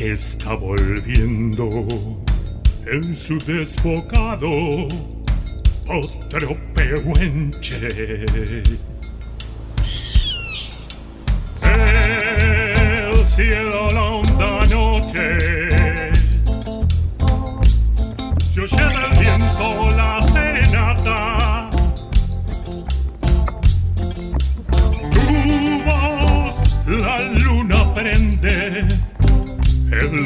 que está volviendo en su desbocado otro pehuenche. El cielo la honda noche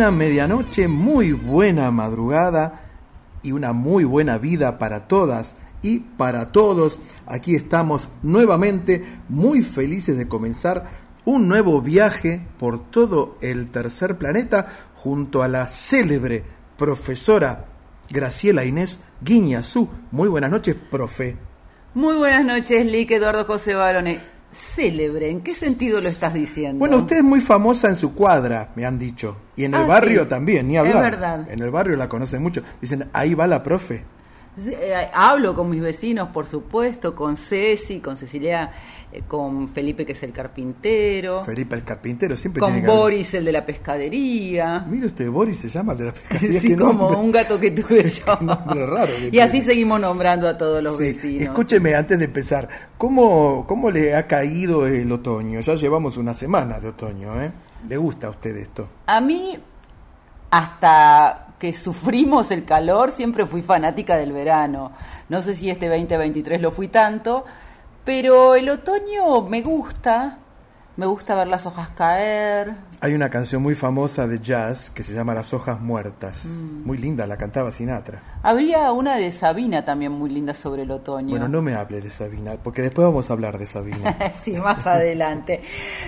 buena medianoche, muy buena madrugada y una muy buena vida para todas y para todos. Aquí estamos nuevamente muy felices de comenzar un nuevo viaje por todo el tercer planeta junto a la célebre profesora Graciela Inés Guiñazú. Muy buenas noches, profe. Muy buenas noches, Lick Eduardo José Barone. Célebre, ¿en qué sentido lo estás diciendo? Bueno, usted es muy famosa en su cuadra, me han dicho. Y en el Ah, barrio sí. también, ni Es hablar. verdad. En el barrio la conocen mucho. Dicen, ahí va la profe. Sí, eh, Hablo con mis vecinos, por supuesto, con Ceci, con Cecilia, eh, con Felipe, que es el carpintero, Felipe el carpintero siempre con tiene que haber- Boris, el de la pescadería. Mire usted, Boris se llama el de la pescadería. Sí, como nombre. un gato que tuve yo. Raro que y así seguimos nombrando a todos los Sí, vecinos. Escúcheme antes de empezar, ¿cómo, ¿cómo le ha caído el otoño? Ya llevamos una semana de otoño, ¿eh? ¿Le gusta a usted esto? A mí, hasta que sufrimos el calor, siempre fui fanática del verano. No sé si este 2023 lo fui tanto, pero el otoño me gusta. Me gusta ver las hojas caer. Hay una canción muy famosa de jazz que se llama Las hojas muertas. Mm. Muy linda, la cantaba Sinatra. Habría una de Sabina también muy linda sobre el otoño. Bueno, no me hable de Sabina, porque después vamos a hablar de Sabina. sí, más adelante.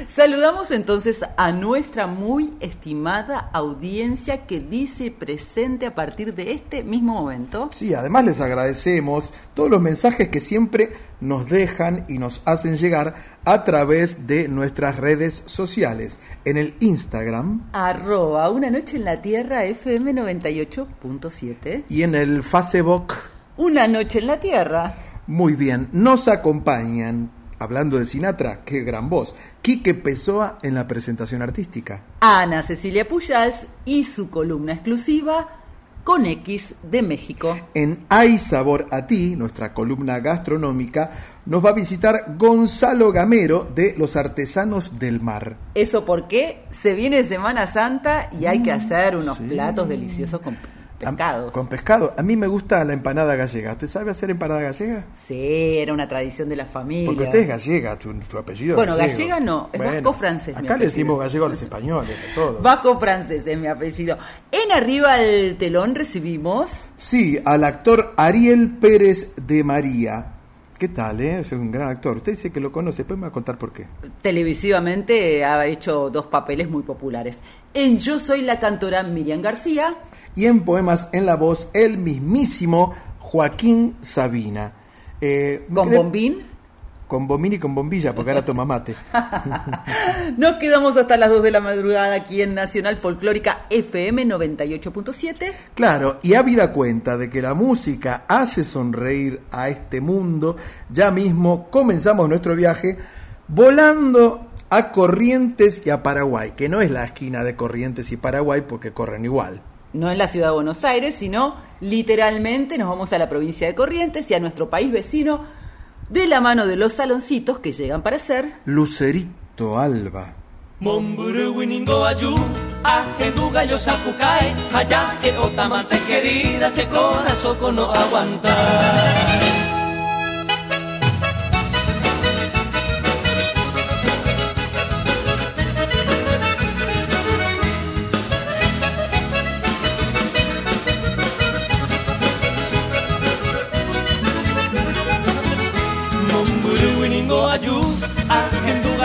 Saludamos entonces a nuestra muy estimada audiencia que dice presente a partir de este mismo momento. Sí, además les agradecemos todos los mensajes que siempre nos dejan y nos hacen llegar a través de nuestras redes sociales. En el Instagram Arroba una noche en la tierra FM 98.7. y en el Facebook. Una noche en la tierra. Muy bien, nos acompañan, hablando de Sinatra, qué gran voz, Quique Pessoa en la presentación artística. Ana Cecilia Pujals y su columna exclusiva con X de México. En Hay Sabor a Ti, nuestra columna gastronómica, nos va a visitar Gonzalo Gamero de Los Artesanos del Mar. Eso porque se viene Semana Santa y hay que hacer unos sí. platos deliciosos con pescados. Con pescado. A mí me gusta la empanada gallega. ¿Usted sabe hacer empanada gallega? Sí, era una tradición de la familia. Porque usted es gallega, tu, tu apellido Bueno, gallego. gallega no, es vasco-francés, Acá le decimos gallego a los españoles, a todos. Vasco francés es mi apellido. En arriba del telón recibimos Sí, al actor Ariel Pérez de María. ¿Qué tal, eh? Es un gran actor. Usted dice que lo conoce, después me va a contar por qué. televisivamente ha hecho dos papeles muy populares. En Yo soy la cantora Miriam García Y en poemas en la voz, el mismísimo Joaquín Sabina. Eh, con ¿cree- Bombín. Con bombín y con bombilla, porque ahora toma mate. Nos quedamos hasta las 2 de la madrugada aquí en Nacional Folclórica FM 98.7. Claro, y habida cuenta de que la música hace sonreír a este mundo, ya mismo comenzamos nuestro viaje volando a Corrientes y a Paraguay, que no es la esquina de Corrientes y Paraguay porque corren igual. No en la ciudad de Buenos Aires, sino literalmente nos vamos a la provincia de Corrientes y a nuestro país vecino de la mano de los saloncitos que llegan para ser Lucerito Alba. Momburu winingo ayu, ajendu gallo sapucae, allá que otamante querida, che corazón no aguanta.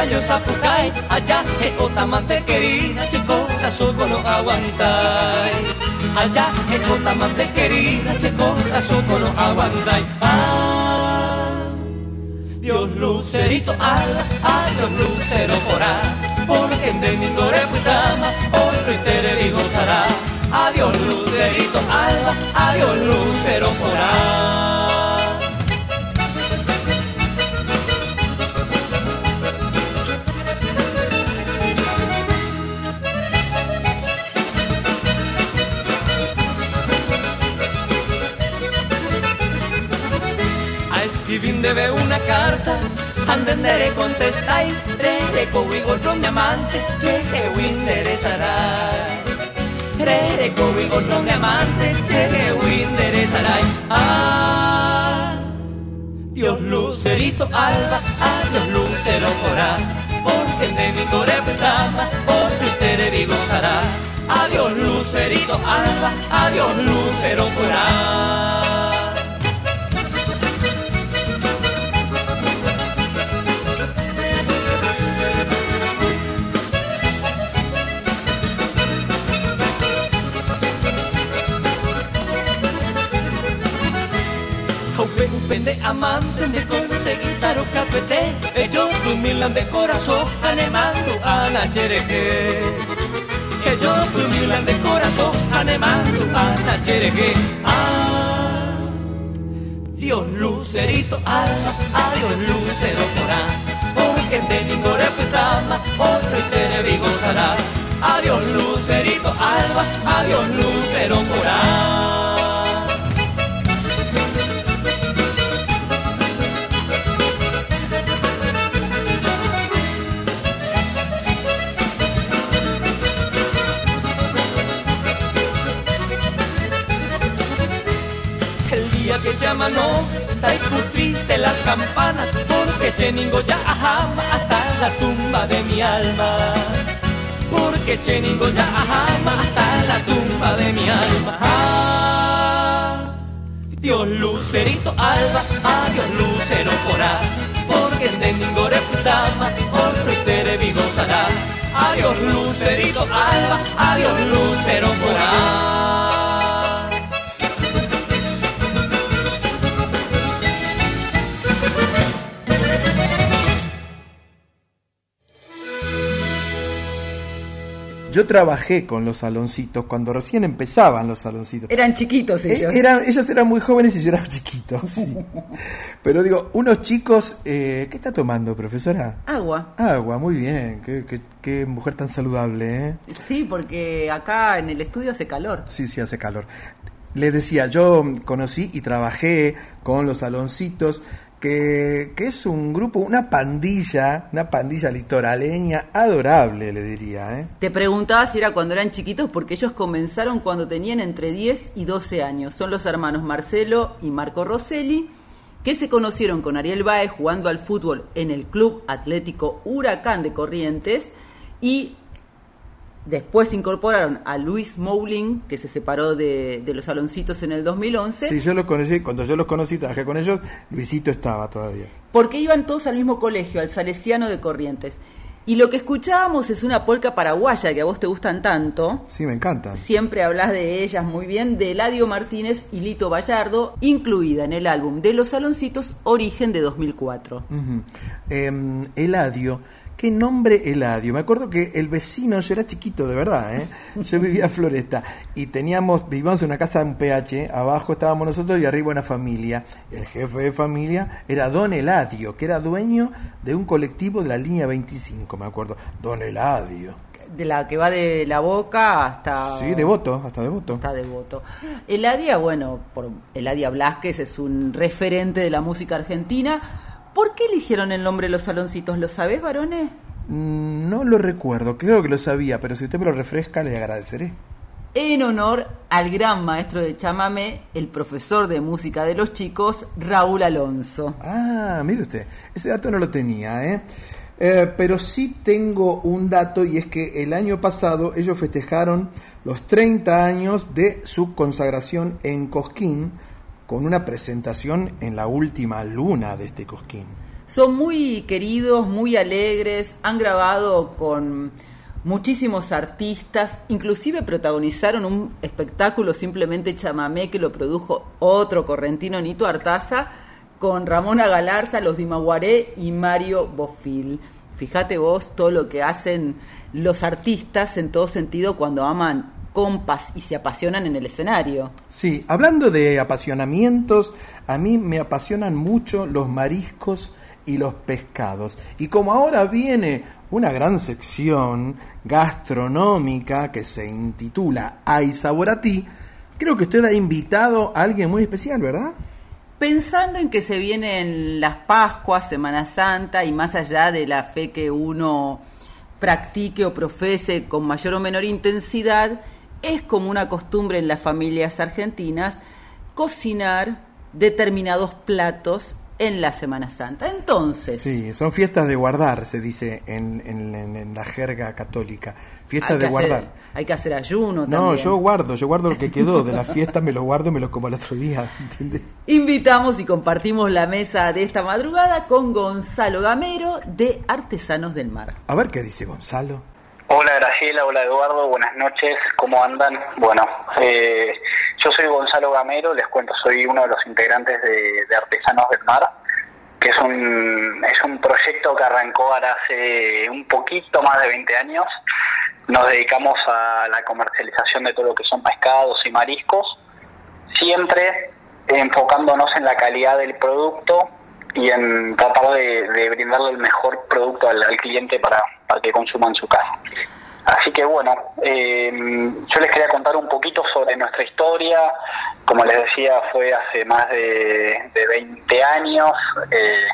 Gallo sapucae, allá que otamante querida, che corazón no aguanta. Allá que otamante querida, che corazón no aguanta. Ah, Dios lucerito ala, adiós lucero porá, porque en domingo reputama, otro y te gozará. Adiós lucerito alba, adiós lucero porá. Escribir debe una carta, andendere contestai, rere cowigo tron diamante, che interesará. Rere cowigo tron diamante, che interesará. Ah, Dios lucerito alba, adiós lucero porá, porque de mi coreptama, otro te vi gozará. Adiós lucerito alba, adiós lucero porá. Upen de de conseguir taro capete Ellos tu milan de corazón anemando a la chereje. Ellos tu milan de corazón anemando a la chereje. Ah, Dios lucerito alma, adiós lucero porá Porque de ningún reputama, otro y te gozará Adiós lucerito alba, adiós lucero porá no, traigo triste las campanas, porque Cheningo ya ajama hasta la tumba de mi alma. Porque Cheningo ya ajama hasta la tumba de mi alma. Ah, Dios lucerito alba, adiós lucero porá, porque de ningo reputama, otro y te gozará. Adiós lucerito alba, adiós lucero porá. Yo trabajé con los saloncitos cuando recién empezaban los saloncitos. Eran chiquitos Eh, ellos. eran- ellos eran muy jóvenes y yo era chiquito, sí. Pero digo, unos chicos, eh, ¿qué está tomando, profesora? Agua. Agua, muy bien, qué, qué- qué mujer tan saludable, ¿eh? Sí, porque acá en el estudio hace calor. Sí, sí, hace calor. Les decía, yo conocí y trabajé con los saloncitos que, que es un grupo, una pandilla, una pandilla litoraleña adorable, le diría. ¿eh? Te preguntaba si era cuando eran chiquitos porque ellos comenzaron cuando tenían entre 10 y 12 años. Son los hermanos Marcelo y Marco Rosselli que se conocieron con Ariel Baez jugando al fútbol en el Club Atlético Huracán de Corrientes y después incorporaron a Luis Mouling, que se separó de, de los saloncitos en el 2011. Sí, yo los conocí, cuando yo los conocí, trabajé con ellos, Luisito estaba todavía. Porque iban todos al mismo colegio, al Salesiano de Corrientes. Y lo que escuchábamos es una polca paraguaya que a vos te gustan tanto. Sí, me encanta. Siempre hablas de ellas muy bien, de Eladio Martínez y Lito Vallardo, incluida en el álbum de Los Saloncitos Origen de 2004. Uh -huh. eh, Eladio Qué nombre Eladio. Me acuerdo que el vecino, yo era chiquito de verdad, ¿eh? yo vivía en Floresta y teníamos, vivíamos en una casa en PH, abajo estábamos nosotros y arriba una familia. El jefe de familia era Don Eladio, que era dueño de un colectivo de la línea 25, me acuerdo. Don Eladio. De la que va de la boca hasta. Sí, de voto, hasta de voto. Hasta de voto. Eladia, bueno, por Eladia Blasquez es un referente de la música argentina ¿Por qué eligieron el nombre Los Saloncitos? ¿Lo sabés, varones? Mm, no lo recuerdo, creo que lo sabía, pero si usted me lo refresca, le agradeceré. En honor al gran maestro de chamamé, el profesor de música de los chicos, Raúl Alonso. Ah, mire usted, ese dato no lo tenía, ¿eh? Eh, pero sí tengo un dato y es que el año pasado ellos festejaron los 30 años de su consagración en Cosquín, con una presentación en la última luna de este Cosquín. Son muy queridos, muy alegres, han grabado con muchísimos artistas, inclusive protagonizaron un espectáculo simplemente chamamé que lo produjo otro correntino, Nito Artaza, con Ramona Galarza, los Dimaguaré y Mario Bofil. Fíjate vos todo lo que hacen los artistas en todo sentido cuando aman compas y se apasionan en el escenario. Sí, hablando de apasionamientos, a mí me apasionan mucho los mariscos y los pescados. Y como ahora viene una gran sección gastronómica que se intitula Hay sabor a ti, creo que usted ha invitado a alguien muy especial, ¿verdad? Pensando en que se vienen las Pascuas, Semana Santa y más allá de la fe que uno practique o profese con mayor o menor intensidad, es como una costumbre en las familias argentinas cocinar determinados platos en la Semana Santa. Entonces. Sí, son fiestas de guardar, se dice en, en, en la jerga católica. Fiestas de guardar. Hay que hacer ayuno no, también. yo guardo, yo guardo lo que quedó de la fiesta, me lo guardo y me lo como el otro día. ¿entiendes? Invitamos y compartimos la mesa de esta madrugada con Gonzalo Gamero de Artesanos del Mar. A ver qué dice Gonzalo. Hola Graciela, hola Eduardo, buenas noches, ¿cómo andan? Bueno, eh, yo soy Gonzalo Gamero, les cuento, soy uno de los integrantes de, Artesanos del Mar, que es un, es un proyecto que arrancó ahora hace un poquito más de 20 años. Nos dedicamos a la comercialización de todo lo que son pescados y mariscos, siempre enfocándonos en la calidad del producto y en tratar de, brindarle el mejor producto al, cliente para, que consuma en su casa. Así que bueno, eh, yo les quería contar un poquito sobre nuestra historia. Como les decía, fue hace más de, de 20 años. Eh,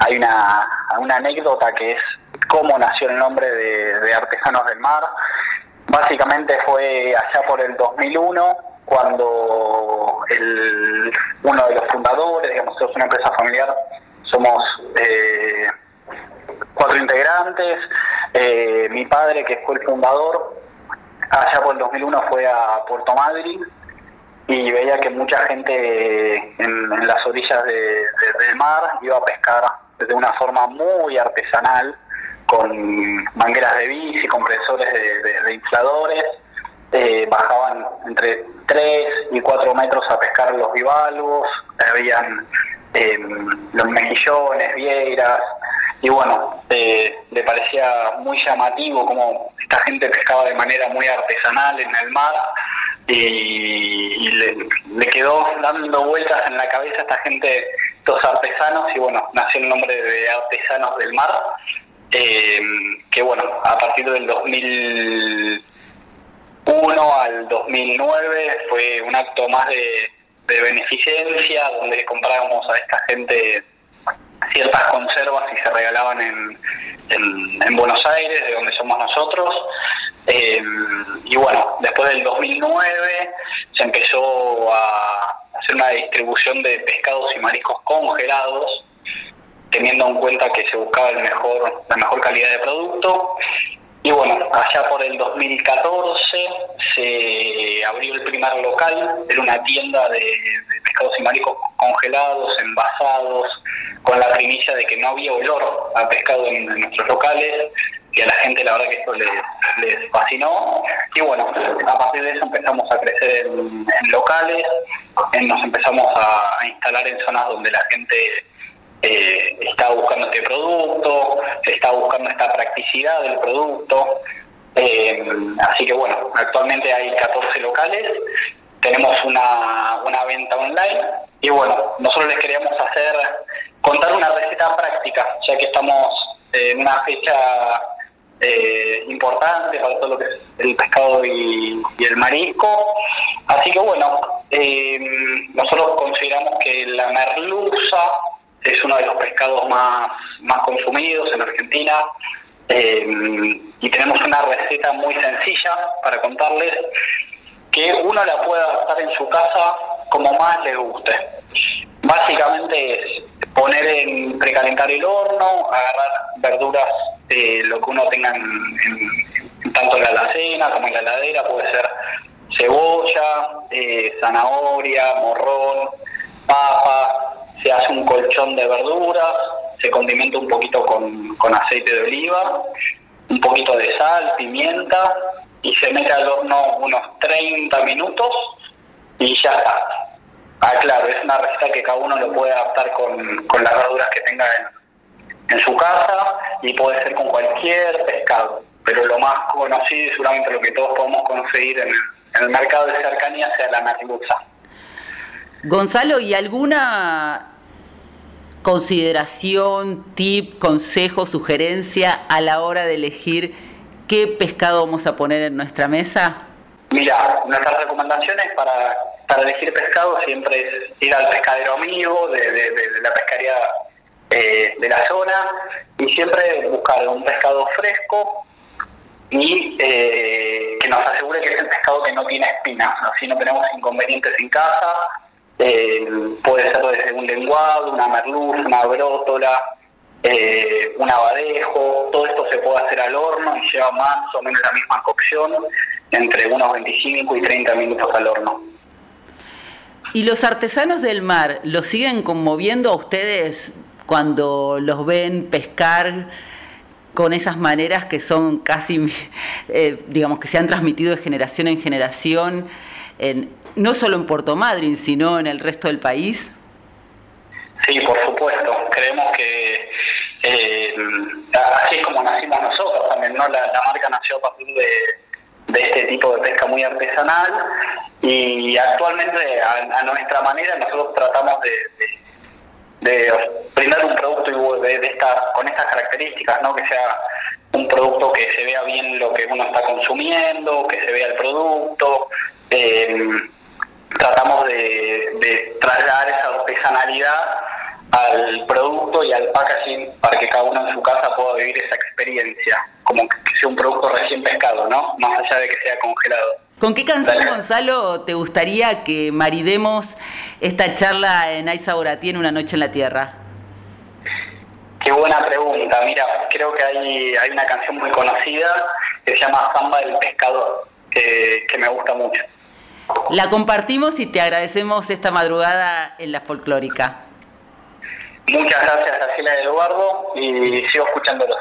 hay una, una anécdota que es cómo nació el nombre de, de Artesanos del Mar. Básicamente fue allá por el 2001 cuando el, uno de los fundadores, digamos, es una empresa familiar, somos eh, cuatro integrantes, eh, mi padre que fue el fundador, allá por el 2001 fue a Puerto Madryn y veía que mucha gente en, en las orillas de, de, del mar iba a pescar de una forma muy artesanal, con mangueras de bici, compresores de infladores, eh, bajaban entre 3 y 4 metros a pescar los bivalvos, habían eh, los mejillones, vieiras, y bueno, eh, le parecía muy llamativo como esta gente pescaba de manera muy artesanal en el mar. Y, le, quedó dando vueltas en la cabeza a esta gente, estos artesanos, y bueno, nació el nombre de Artesanos del Mar, eh, que bueno, a partir del 2000 1 al 2009 fue un acto más de, de, beneficencia, donde comprábamos a esta gente ciertas conservas y se regalaban en, en, Buenos Aires, de donde somos nosotros. Eh, y bueno, después del 2009 se empezó a hacer una distribución de pescados y mariscos congelados, teniendo en cuenta que se buscaba el mejor, la mejor calidad de producto. Y bueno, allá por el 2014 se abrió el primer local, era una tienda de, pescados y mariscos congelados, envasados, con la primicia de que no había olor a pescado en, nuestros locales, y a la gente la verdad que esto les, fascinó. Y bueno, a partir de eso empezamos a crecer en, locales, nos empezamos a instalar en zonas donde la gente eh, está buscando este producto, está buscando esta practicidad del producto. Eh, así que bueno, actualmente hay 14 locales, tenemos una, una venta online y bueno, nosotros les queríamos hacer, contar una receta práctica, ya que estamos en una fecha eh, importante para todo lo que es el pescado y, el marisco. Así que bueno, nosotros consideramos que la merluza es uno de los pescados más, más consumidos en Argentina eh, y tenemos una receta muy sencilla para contarles que uno la puede adaptar en su casa como más le guste. Básicamente es poner en precalentar el horno, agarrar verduras, eh, lo que uno tenga en, tanto en la alacena como en la heladera, puede ser cebolla, eh, zanahoria, morrón, papa, se hace un colchón de verduras, se condimenta un poquito con, aceite de oliva, un poquito de sal, pimienta y se mete al horno unos 30 minutos y ya está. Ah, claro, es una receta que cada uno lo puede adaptar con, con las verduras que tenga en, en, su casa y puede ser con cualquier pescado. Pero lo más conocido y seguramente lo que todos podemos conseguir en el, mercado de cercanía sea la merluza. Gonzalo, ¿y alguna consideración, tip, consejo, sugerencia a la hora de elegir qué pescado vamos a poner en nuestra mesa? Mira, nuestras recomendaciones para, para elegir pescado siempre es ir al pescadero amigo de, la pescaría eh, de la zona y siempre buscar un pescado fresco y eh, que nos asegure que es el pescado que no tiene espinas, así no tenemos inconvenientes en casa eh, puede ser desde un lenguado, una merluza, una brótola, eh, un abadejo, todo esto se puede hacer al horno y lleva más o menos la misma cocción, entre unos 25 y 30 minutos al horno. ¿Y los artesanos del mar los siguen conmoviendo a ustedes cuando los ven pescar con esas maneras que son casi, eh, digamos, que se han transmitido de generación en generación? En, no solo en Puerto Madryn, sino en el resto del país? Sí, por supuesto. Creemos que eh, así es como nacimos nosotros también, ¿no? La, marca nació a partir de, este tipo de pesca muy artesanal y actualmente a, nuestra manera nosotros tratamos de, de, brindar un producto de, esta, con estas características, ¿no? Que sea un producto que se vea bien lo que uno está consumiendo, que se vea el producto. Eh, tratamos de, trasladar esa artesanalidad al producto y al packaging para que cada uno en su casa pueda vivir esa experiencia, como que sea un producto recién pescado, ¿no? Más allá de que sea congelado. ¿Con qué canción, Gonzalo, te gustaría que maridemos esta charla en Aiza Boratí en Una Noche en la Tierra? Qué buena pregunta. Mira, creo que hay, hay una canción muy conocida que se llama Samba del Pescador, que me gusta mucho. La compartimos y te agradecemos esta madrugada en la folclórica. Muchas gracias, Graciela Eduardo, y sigo escuchándolos.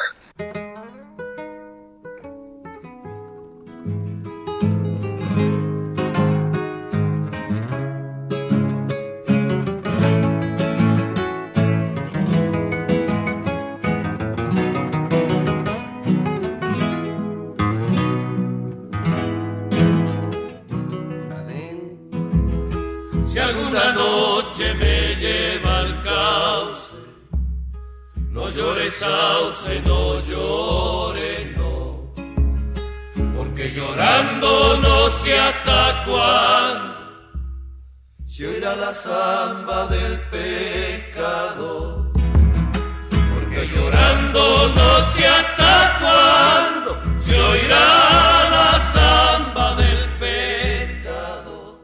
Sauce, no llore, no, porque llorando no se atacuan. Si oirá la samba del pecado, llorando no sé hasta cuándo se oirá la samba del pecado.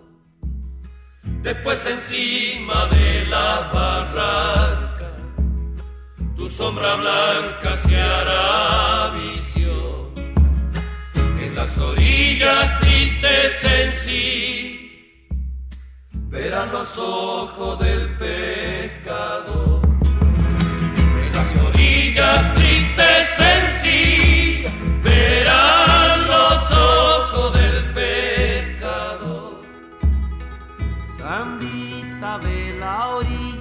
Después encima de la barranca, tu sombra blanca se hará visión. En las orillas tristes en sí verán los ojos del pescado. En las orillas tristes sencillas verán los ojos del pescado. Zambita de la orillita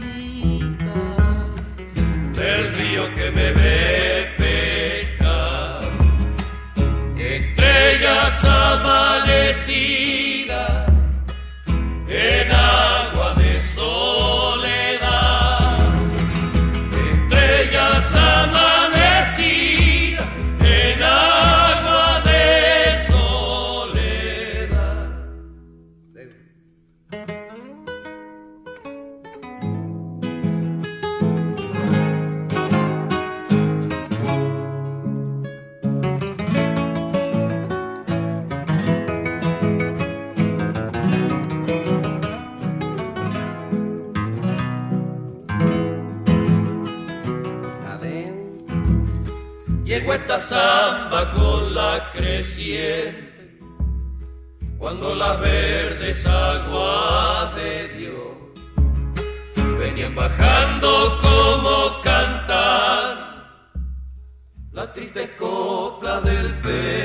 del que me ve pescar. Estrellas amanecidas en Llegó esta samba con la creciente, cuando las verdes aguas de Dios venían bajando como cantar la triste copla del pescador.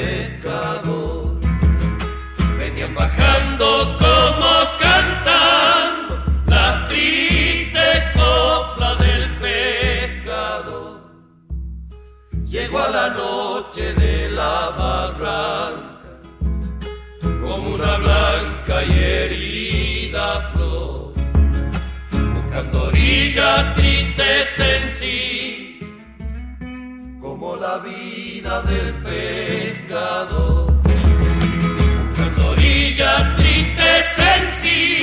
La noche de la barranca como una blanca y herida flor, buscando orilla triste en sí, como la vida del pescador. Buscando orilla triste sencilla,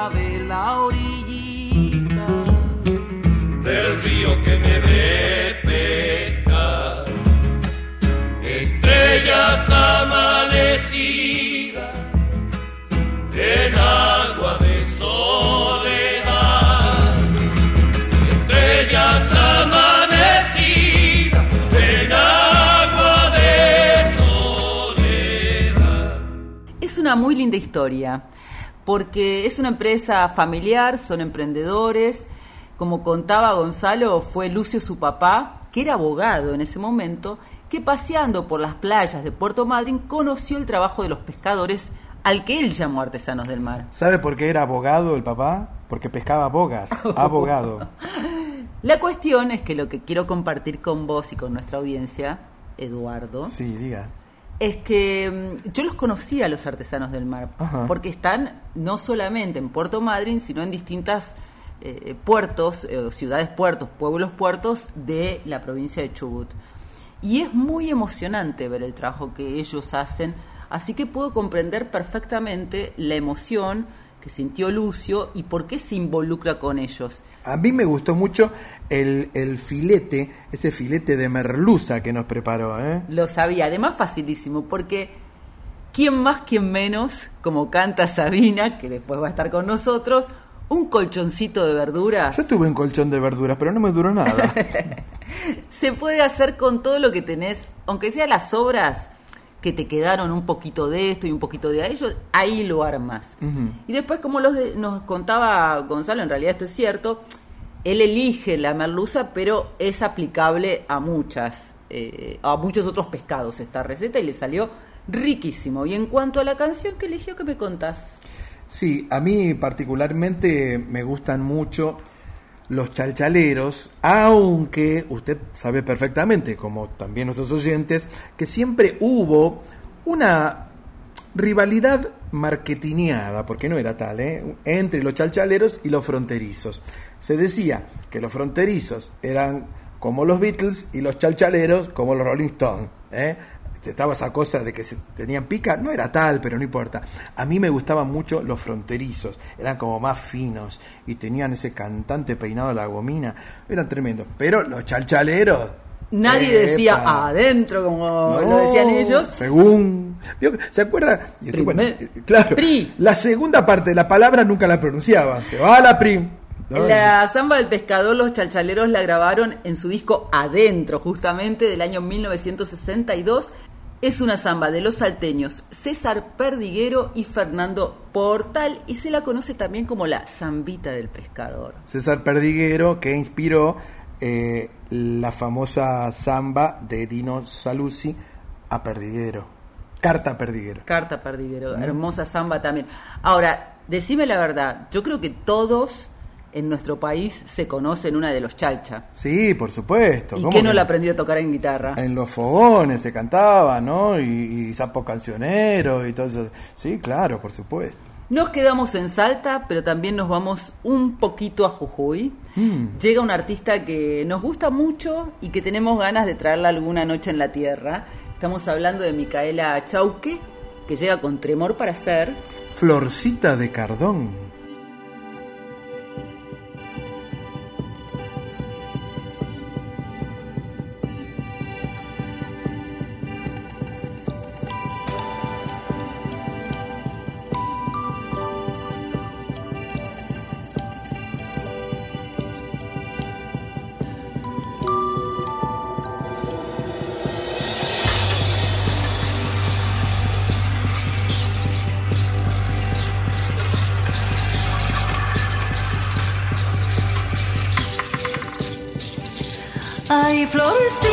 Zambita de la orillita del río que me ve pescar. Estrellas amanecidas en agua de soledad. Estrellas amanecidas en agua de soledad. Es una muy linda historia, porque es una empresa familiar, son emprendedores. Como contaba Gonzalo, fue Lucio su papá, que era abogado en ese momento, que paseando por las playas de Puerto Madryn conoció el trabajo de los pescadores al que él llamó artesanos del mar. ¿Sabe por qué era abogado el papá? Porque pescaba bogas, abogado. La cuestión es que lo que quiero compartir con vos y con nuestra audiencia, Eduardo, Sí, diga. Es que mm, yo los conocí a los artesanos del mar, Ajá. porque están no solamente en Puerto Madryn, sino en distintas eh, puertos, eh, ciudades puertos, pueblos puertos de la provincia de Chubut. Y es muy emocionante ver el trabajo que ellos hacen, así que puedo comprender perfectamente la emoción que sintió Lucio y por qué se involucra con ellos. A mí me gustó mucho el, el filete, ese filete de merluza que nos preparó, ¿eh? Lo sabía, además facilísimo, porque ¿quién más, quién menos, como canta Sabina, que después va a estar con nosotros, un colchoncito de verduras Yo tuve un colchón de verduras, pero no me duró nada. se puede hacer con todo lo que tenés, aunque sea las sobras que te quedaron un poquito de esto y un poquito de ellos, ahí lo armas. Y después, como los de- nos contaba Gonzalo, en realidad esto es cierto, él elige la merluza, pero es aplicable a muchas, eh, a muchos otros pescados esta receta y le salió riquísimo. Y en cuanto a la canción que eligió, ¿qué me contás? Sí, a mí particularmente me gustan mucho los chalchaleros, aunque usted sabe perfectamente, como también nuestros oyentes, que siempre hubo una rivalidad marketingiada, porque no era tal, ¿eh? entre los chalchaleros y los fronterizos. Se decía que los fronterizos eran como los Beatles y los chalchaleros como los Rolling Stones. ¿eh? estaba esa cosa de que se tenían pica, no era tal, pero no importa. A mí me gustaban mucho los fronterizos, eran como más finos y tenían ese cantante peinado de la gomina, eran tremendos. Pero los chalchaleros. Nadie decía adentro, como No, lo decían ellos. Según. ¿Se acuerda? Y esto, bueno, Primer- eh, claro. Pri. La segunda parte de la palabra nunca la pronunciaban. Se va a la prim. ¿no? La samba del pescador, los chalchaleros la grabaron en su disco Adentro, justamente del año 1962. Es una samba de los salteños César Perdiguero y Fernando Portal y se la conoce también como la zambita del pescador. César Perdiguero, que inspiró eh, la famosa samba de Dino Saluzzi a Perdiguero. Carta Perdiguero. Carta Perdiguero, hermosa samba también. Ahora, decime la verdad, yo creo que todos en nuestro país se conocen una de los chalcha. Sí, por supuesto. ¿Y ¿Cómo quién no la aprendió a tocar en guitarra? En los fogones se cantaba, ¿no? Y, y sapo cancionero y todo eso. Sí, claro, por supuesto. Nos quedamos en Salta, pero también nos vamos un poquito a Jujuy. Llega un artista que nos gusta mucho y que tenemos ganas de traerla alguna noche en la tierra. Estamos hablando de Micaela Chauque, que llega con Tremor para ser. Florcita de Cardón. Ay,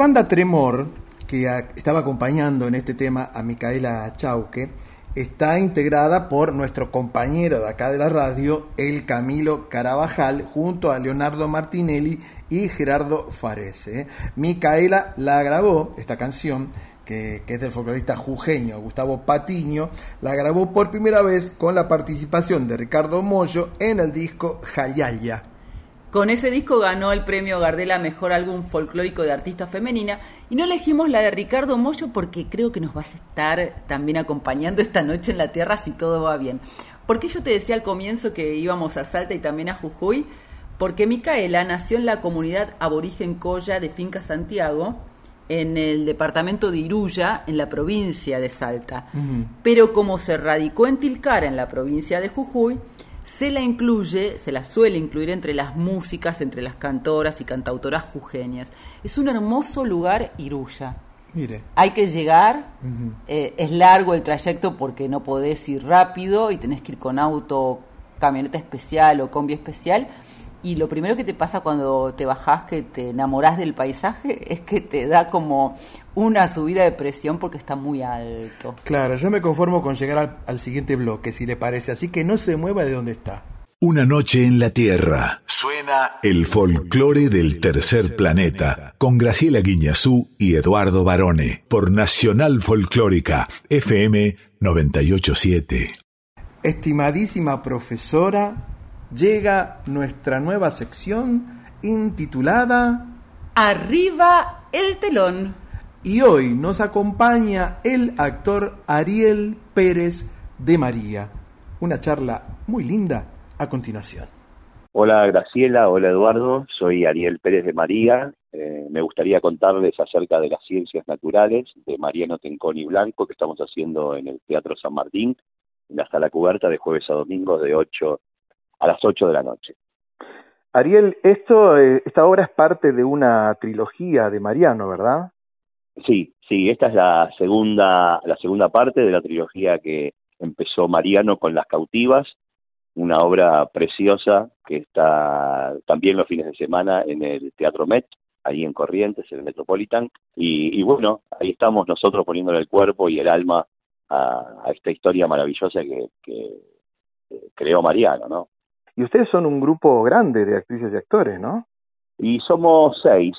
banda Tremor, que estaba acompañando en este tema a Micaela Chauque, está integrada por nuestro compañero de acá de la radio, el Camilo Carabajal, junto a Leonardo Martinelli y Gerardo Farese. Micaela la grabó, esta canción, que es del folclorista jujeño Gustavo Patiño, la grabó por primera vez con la participación de Ricardo Mollo en el disco Jayaya. Con ese disco ganó el premio Gardel a Mejor Álbum Folclórico de Artista Femenina y no elegimos la de Ricardo Mollo porque creo que nos vas a estar también acompañando esta noche en la Tierra si todo va bien. ¿Por qué yo te decía al comienzo que íbamos a Salta y también a Jujuy? Porque Micaela nació en la comunidad aborigen Coya de Finca Santiago, en el departamento de Iruya, en la provincia de Salta. Pero como se radicó en Tilcara, en la provincia de Jujuy, se la incluye, se la suele incluir entre las músicas, entre las cantoras y cantautoras jujeñas. Es un hermoso lugar Iruya. Mire. Hay que llegar, eh, es largo el trayecto porque no podés ir rápido y tenés que ir con auto, camioneta especial o combi especial. Y lo primero que te pasa cuando te bajás, que te enamorás del paisaje, es que te da como una subida de presión porque está muy alto. Claro, yo me conformo con llegar al, al siguiente bloque, si le parece, así que no se mueva de donde está. Una noche en la Tierra. Suena el folclore del tercer planeta con Graciela Guiñazú y Eduardo Barone por Nacional Folclórica FM 987. Estimadísima profesora, llega nuestra nueva sección intitulada Arriba el telón. Y hoy nos acompaña el actor Ariel Pérez de María. Una charla muy linda a continuación. Hola Graciela, hola Eduardo, soy Ariel Pérez de María. Eh, me gustaría contarles acerca de las ciencias naturales de Mariano Tenconi Blanco que estamos haciendo en el Teatro San Martín, en la sala cubierta de jueves a domingo de 8 a las 8 de la noche. Ariel, esto, eh, esta obra es parte de una trilogía de Mariano, ¿verdad? Sí, sí, esta es la segunda, la segunda parte de la trilogía que empezó Mariano con Las Cautivas, una obra preciosa que está también los fines de semana en el Teatro Met, ahí en Corrientes, en el Metropolitan, y, y bueno, ahí estamos nosotros poniéndole el cuerpo y el alma a, a esta historia maravillosa que, que eh, creó Mariano, ¿no? Y ustedes son un grupo grande de actrices y actores, ¿no? Y somos seis,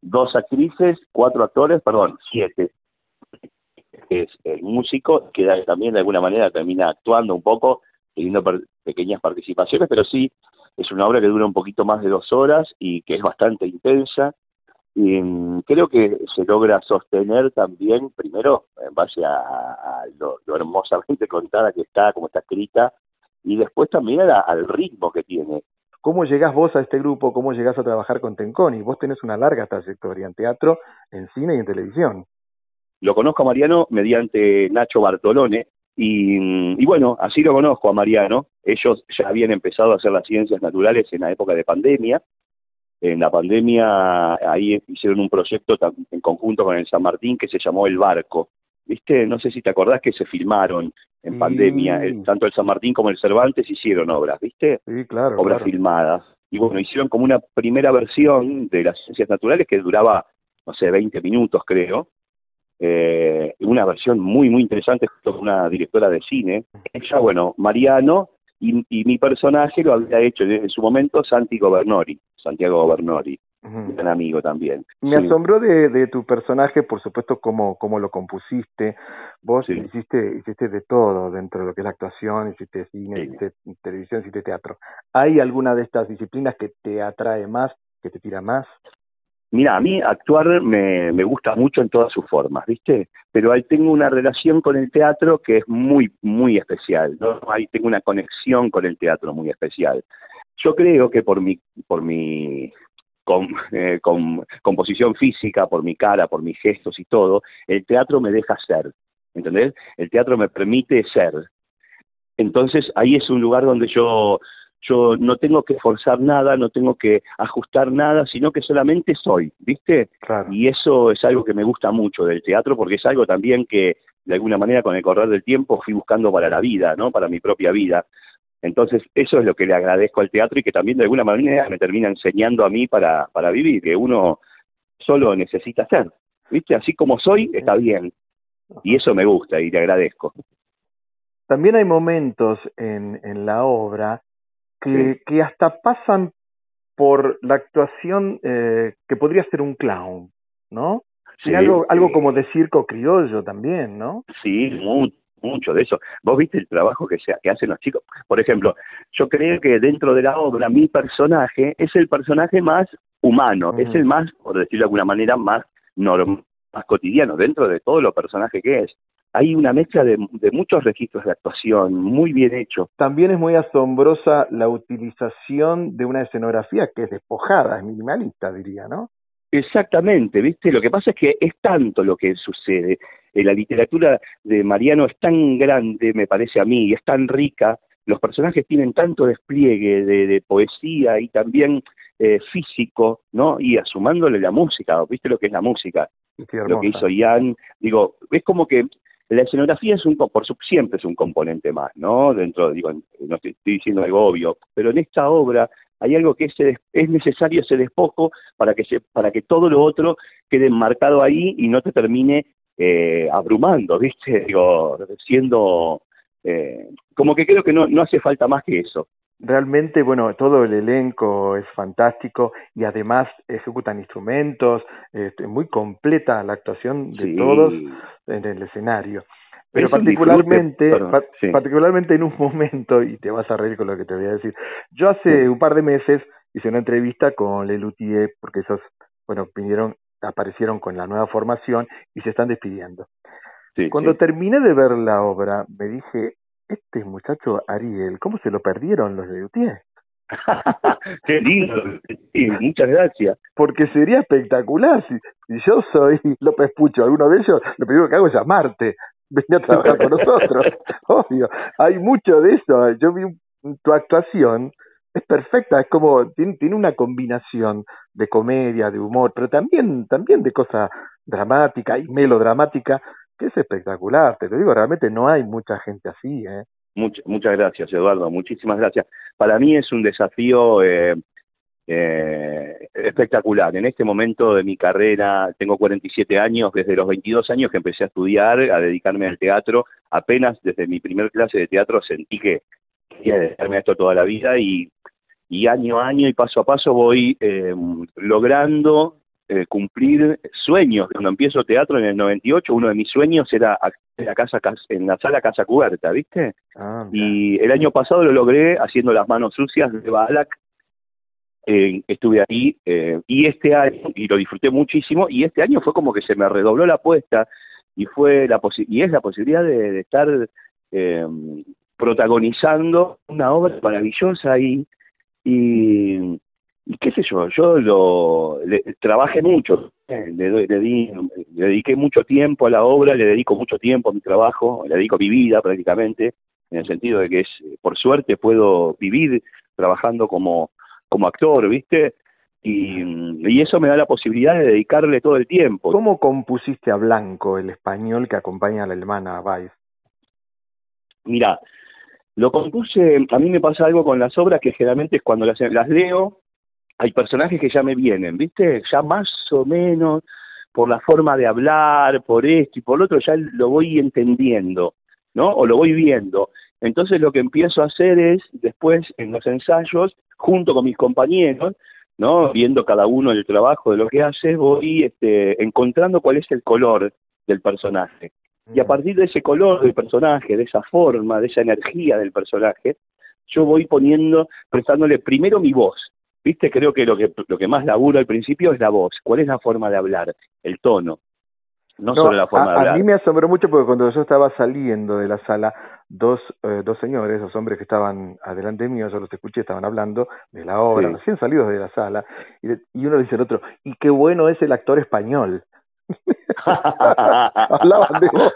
dos actrices, cuatro actores, perdón, siete. Es el músico que también de alguna manera termina actuando un poco, teniendo pequeñas participaciones, pero sí es una obra que dura un poquito más de dos horas y que es bastante intensa. Y mm, creo que se logra sostener también, primero, en base a, a lo, lo hermosamente contada que está, como está escrita, y después también a la- al ritmo que tiene. ¿Cómo llegás vos a este grupo? ¿Cómo llegás a trabajar con Tenconi? Vos tenés una larga trayectoria en teatro, en cine y en televisión. Lo conozco a Mariano mediante Nacho Bartolone y, y bueno, así lo conozco a Mariano. Ellos ya habían empezado a hacer las ciencias naturales en la época de pandemia. En la pandemia ahí hicieron un proyecto en conjunto con el San Martín que se llamó El Barco. ¿Viste? No sé si te acordás que se filmaron en pandemia. El- tanto el San Martín como el Cervantes hicieron obras, ¿viste? Sí, claro. obras claro. filmadas. Y bueno, hicieron como una primera versión de las ciencias naturales que duraba, no sé, 20 minutos creo. Eh, una versión muy, muy interesante con una directora de cine. Ella, bueno, Mariano, y, y mi personaje lo había hecho en, en su momento Santi Governori, Santiago Governori. Un gran amigo también. Me Sí. asombró de, de tu personaje, por supuesto, cómo, cómo lo compusiste. Vos Sí. hiciste, hiciste de todo dentro de lo que es la actuación, hiciste cine, Sí. hiciste televisión, hiciste teatro. ¿Hay alguna de estas disciplinas que te atrae más, que te tira más? Mira, a mí actuar me, me gusta mucho en todas sus formas, ¿viste? Pero ahí tengo una relación con el teatro que es muy, muy especial, ¿no? Ahí tengo una conexión con el teatro muy especial. Yo creo que por mi, por mi com- eh, com- composición física, por mi cara, por mis gestos y todo, el teatro me deja ser, ¿entendés? El teatro me permite ser. Entonces ahí es un lugar donde yo yo no tengo que forzar nada, no tengo que ajustar nada, sino que solamente soy, ¿viste? Claro. Y eso es algo que me gusta mucho del teatro, porque es algo también que, de alguna manera, con el correr del tiempo fui buscando para la vida, ¿no? Para mi propia vida. Entonces, eso es lo que le agradezco al teatro y que también, de alguna manera, me termina enseñando a mí para, para vivir, que uno solo necesita ser, ¿viste? Así como soy, está bien. Y eso me gusta y le agradezco. También hay momentos en, en la obra que, Sí. que hasta pasan por la actuación eh, que podría ser un clown, ¿no? Y algo, algo como de circo criollo también, ¿no? Sí, mucho, mucho de eso. Vos viste el trabajo que, se, que hacen los chicos. Por ejemplo, yo creo que dentro de la obra mi personaje es el personaje más humano, es el más, por decirlo de alguna manera, más normal, más cotidiano, dentro de todos los personajes que es. Hay una mezcla de, de muchos registros de actuación, muy bien hecho. También es muy asombrosa la utilización de una escenografía que es despojada, es minimalista, diría, ¿no? Exactamente, ¿viste? Lo que pasa es que es tanto lo que sucede. Eh, la literatura de Mariano es tan grande, me parece a mí, y es tan rica, los personajes tienen tanto despliegue de, de poesía y también eh, físico, ¿no? Y asumándole la música, ¿viste lo que es la música? lo que hizo Ian, digo, es como que la escenografía es un, por su, siempre es un componente más, ¿no? Dentro, digo, no estoy, estoy diciendo algo obvio, pero en esta obra hay algo que es, es necesario ese despojo para que se, para que todo lo otro quede marcado ahí y no te termine eh, abrumando, ¿viste? Digo, siendo eh, como que creo que no, no hace falta más que eso. Realmente, bueno, todo el elenco es fantástico y además ejecutan instrumentos, este, muy completa la actuación de Sí. todos en el escenario. Pero Es particularmente, disfrute, perdón, pa- sí. particularmente en un momento, y te vas a reír con lo que te voy a decir, yo hace un par de meses hice una entrevista con Lelutier, porque ellos, bueno, vinieron, aparecieron con la nueva formación y se están despidiendo. Sí, Cuando sí. terminé de ver la obra, me dije, este muchacho Ariel, ¿cómo se lo perdieron los de Lutier? Qué lindo, sí, muchas gracias. Porque sería espectacular. Si, si yo soy López Pucho, alguno de ellos, lo primero que hago es llamarte. Vení a trabajar con nosotros. Obvio. Hay mucho de eso. Yo vi tu actuación. Es perfecta. Es como, tiene, tiene una combinación de comedia, de humor, pero también, también de cosa dramática y melodramática que es espectacular. Te lo digo, realmente no hay mucha gente así, ¿eh? Much- muchas gracias, Eduardo, muchísimas gracias. Para mí es un desafío eh, eh, espectacular. En este momento de mi carrera, tengo 47 años, desde los 22 años que empecé a estudiar, a dedicarme al teatro, apenas desde mi primer clase de teatro sentí que quería dedicarme a esto toda la vida y, y año a año y paso a paso voy eh, logrando eh, cumplir sueños. Cuando empiezo teatro en el 98, uno de mis sueños era en la, casa, Cas- en la sala Casa Cubierta, ¿viste? Ah, Y el año pasado lo logré haciendo las manos sucias de Balak. Eh, estuve ahí eh, y este año, y lo disfruté muchísimo, y este año fue como que se me redobló la apuesta y fue la posi- y es la posibilidad de, de estar eh, protagonizando una obra maravillosa y, y, y qué sé yo, yo lo le- trabajé mucho, eh, le, doy- le di, le dediqué mucho tiempo a la obra, le dedico mucho tiempo a mi trabajo, le dedico mi vida prácticamente, en el sentido de que es, por suerte puedo vivir trabajando como, como actor, ¿viste? Y, y eso me da la posibilidad de dedicarle todo el tiempo. ¿Cómo compusiste a Blanco, el español que acompaña a la alemana Weiss? Mira, lo compuse, a mí me pasa algo con las obras que generalmente es cuando las, las leo, hay personajes que ya me vienen, ¿viste? Ya más o menos por la forma de hablar, por esto y por lo otro, ya lo voy entendiendo, ¿no? O lo voy viendo. Entonces lo que empiezo a hacer es, después en los ensayos, junto con mis compañeros, ¿no? Viendo cada uno el trabajo de lo que hace, voy este, encontrando cuál es el color del personaje. Y a partir de ese color del personaje, de esa forma, de esa energía del personaje, yo voy poniendo, prestándole primero mi voz. ¿Viste? Creo que lo que lo que más laburo al principio es la voz. ¿Cuál es la forma de hablar? El tono. No, No, solo la forma a, de hablar. a mí me asombró mucho porque cuando yo estaba saliendo de la sala, dos, eh, dos señores, dos hombres que estaban adelante mío, yo los escuché, estaban hablando de la obra, Sí. recién salidos de la sala, y, y uno dice al otro, y qué bueno es el actor español. Hablaban de vos,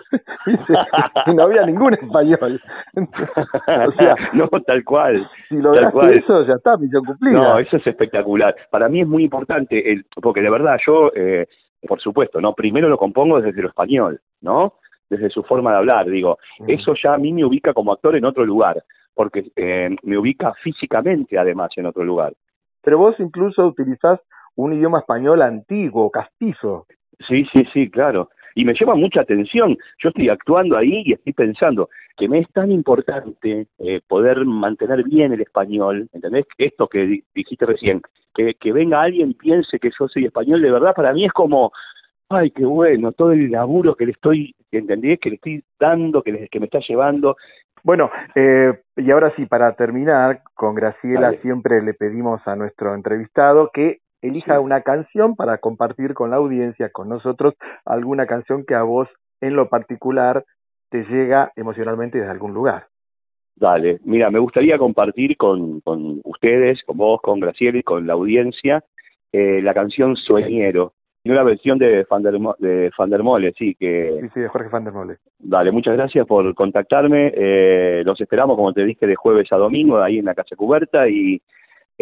y no había ningún español. o sea, no, tal cual. si tal lograste cual. eso, ya está, misión cumplida. No, eso es espectacular. Para mí es muy importante, el, porque de verdad yo, eh, por supuesto, no primero lo compongo desde lo español, ¿no? Desde su forma de hablar, digo, Mm. eso ya a mí me ubica como actor en otro lugar, porque eh, me ubica físicamente además en otro lugar. Pero vos incluso utilizás un idioma español antiguo, castizo. Sí, sí, sí, claro. Y me llama mucha atención. Yo estoy actuando ahí y estoy pensando que me es tan importante eh, poder mantener bien el español, ¿entendés? Esto que di- dijiste recién, que, que venga alguien y piense que yo soy español, de verdad para mí es como, ay, qué bueno, todo el laburo que le estoy, ¿entendés? Que le estoy dando, que, le- que me está llevando. Bueno, eh, y ahora sí, para terminar, con Graciela siempre le pedimos a nuestro entrevistado que elija una canción para compartir con la audiencia, con nosotros, alguna canción que a vos en lo particular te llega emocionalmente desde algún lugar. Dale, mira, me gustaría compartir con, con ustedes, con vos, con Graciela y con la audiencia, eh, la canción Sueñero, y una versión de Fandermo- de Fandermole, sí, que Sí, sí, de Jorge Van der Mole. Dale, muchas gracias por contactarme. Eh, los esperamos, como te dije, de jueves a domingo, ahí en la Casa Cubierta, y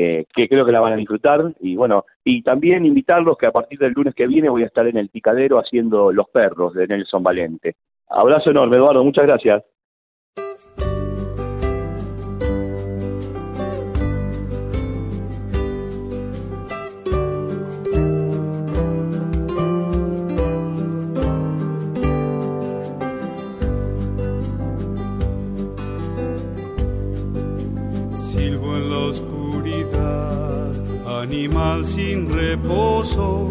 eh, que creo que la van a disfrutar. Y bueno, y también invitarlos que a partir del lunes que viene voy a estar en el Picadero haciendo Los Perros de Nelson Valente. Abrazo enorme, Eduardo, muchas gracias. Animal sin reposo,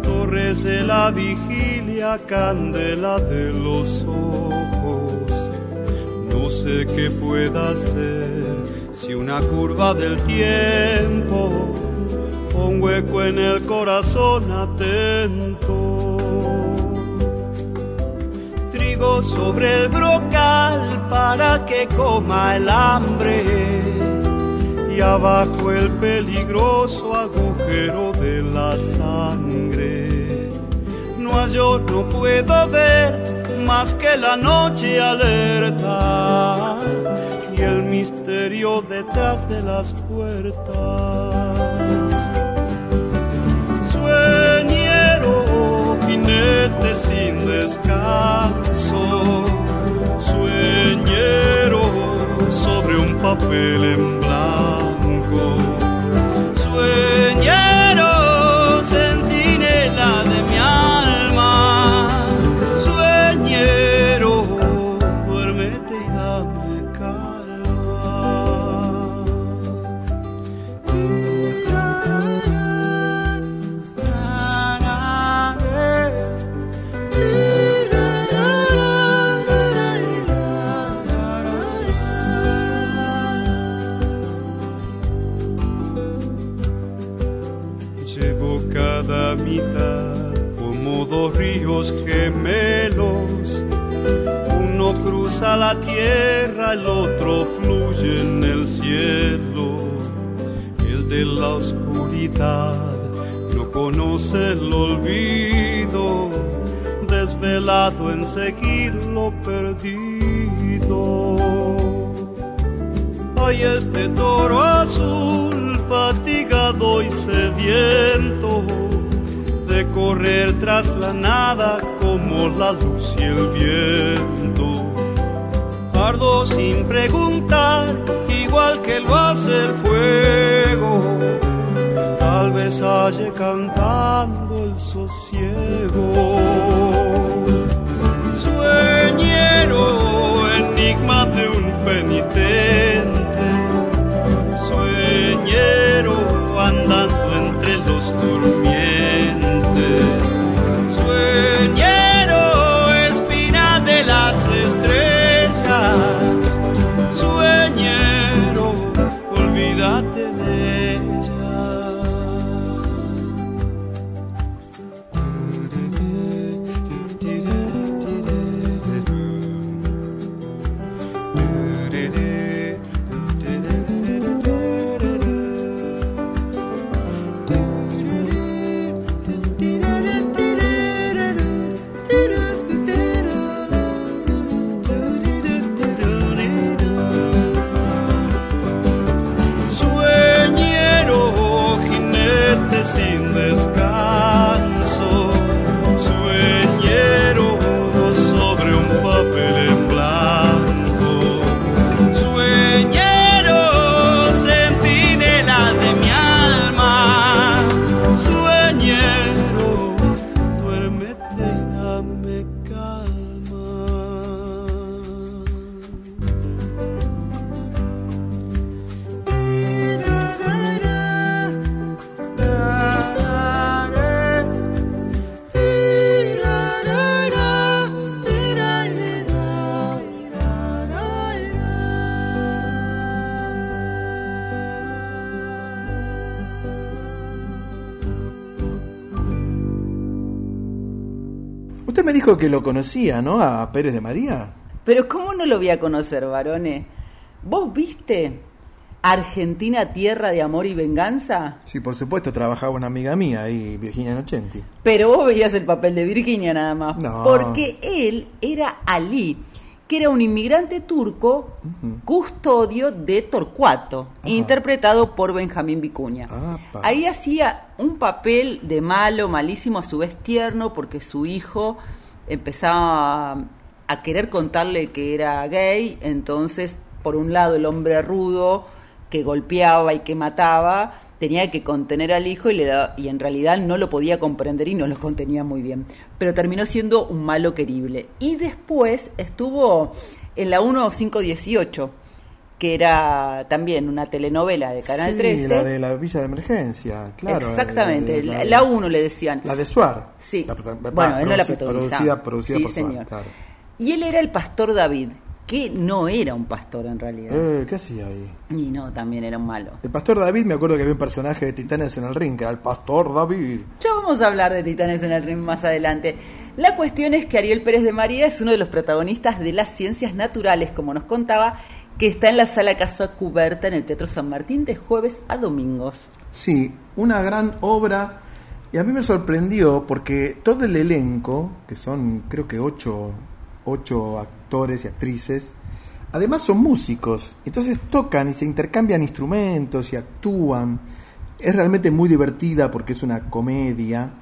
torres de la vigilia, candela de los ojos. No sé qué pueda hacer si una curva del tiempo, un hueco en el corazón atento. Trigo sobre el brocal para que coma el hambre y abajo el peligroso agujero de la sangre. No yo no puedo ver más que la noche alerta y el misterio detrás de las puertas. Sueñero, jinete sin descanso, sueñero sobre un papel en blanco, sueñero, centinela de gemelos. Uno cruza la tierra, el otro fluye en el cielo. El de la oscuridad no conoce el olvido, desvelado en seguir lo perdido. Hay este toro azul, fatigado y sediento, correr tras la nada como la luz y el viento. Ardo sin preguntar, igual que lo hace el fuego. Tal vez halle cantando el sosiego. Sueñero, enigma de un penitente. Sueñero, Sueñero, Que lo conocía, ¿no? A Pérez de María. Pero ¿cómo no lo voy a conocer, varones? ¿Vos viste Argentina, tierra de amor y venganza? Sí, por supuesto, trabajaba una amiga mía ahí, Virginia Nochenti. Pero vos veías el papel de Virginia nada más. No. Porque él era Ali, que era un inmigrante turco custodio de Torcuato, interpretado por Benjamín Vicuña. Ahí hacía un papel de malo, malísimo, a su vez tierno, porque su hijo empezaba a, querer contarle que era gay, entonces, por un lado, el hombre rudo que golpeaba y que mataba, tenía que contener al hijo y, le da- y en realidad no lo podía comprender y no lo contenía muy bien. Pero terminó siendo un malo querible. Y después estuvo en la 1518, que era también una telenovela de Canal Sí, 13. la de la Villa de Emergencia, claro. Exactamente, la, la, de- la 1 le decían. La de Suar. Sí. La bueno, él no la protagonizaba. Producida, producida Sí, por Suar, señor. claro. Y él era el pastor David, que no era un pastor en realidad. Eh, ¿Qué hacía ahí? Y no, también era un malo. El pastor David, me acuerdo que había un personaje de Titanes en el ring, que era el pastor David. Ya vamos a hablar de Titanes en el ring más adelante. La cuestión es que Ariel Pérez de María es uno de los protagonistas de las ciencias naturales, como nos contaba, que está en la sala Casa Cuberta en el Teatro San Martín de jueves a domingos. Sí, una gran obra. Y a mí me sorprendió porque todo el elenco, que son creo que ocho, ocho actores y actrices, además son músicos. Entonces tocan y se intercambian instrumentos y actúan. Es realmente muy divertida porque es una comedia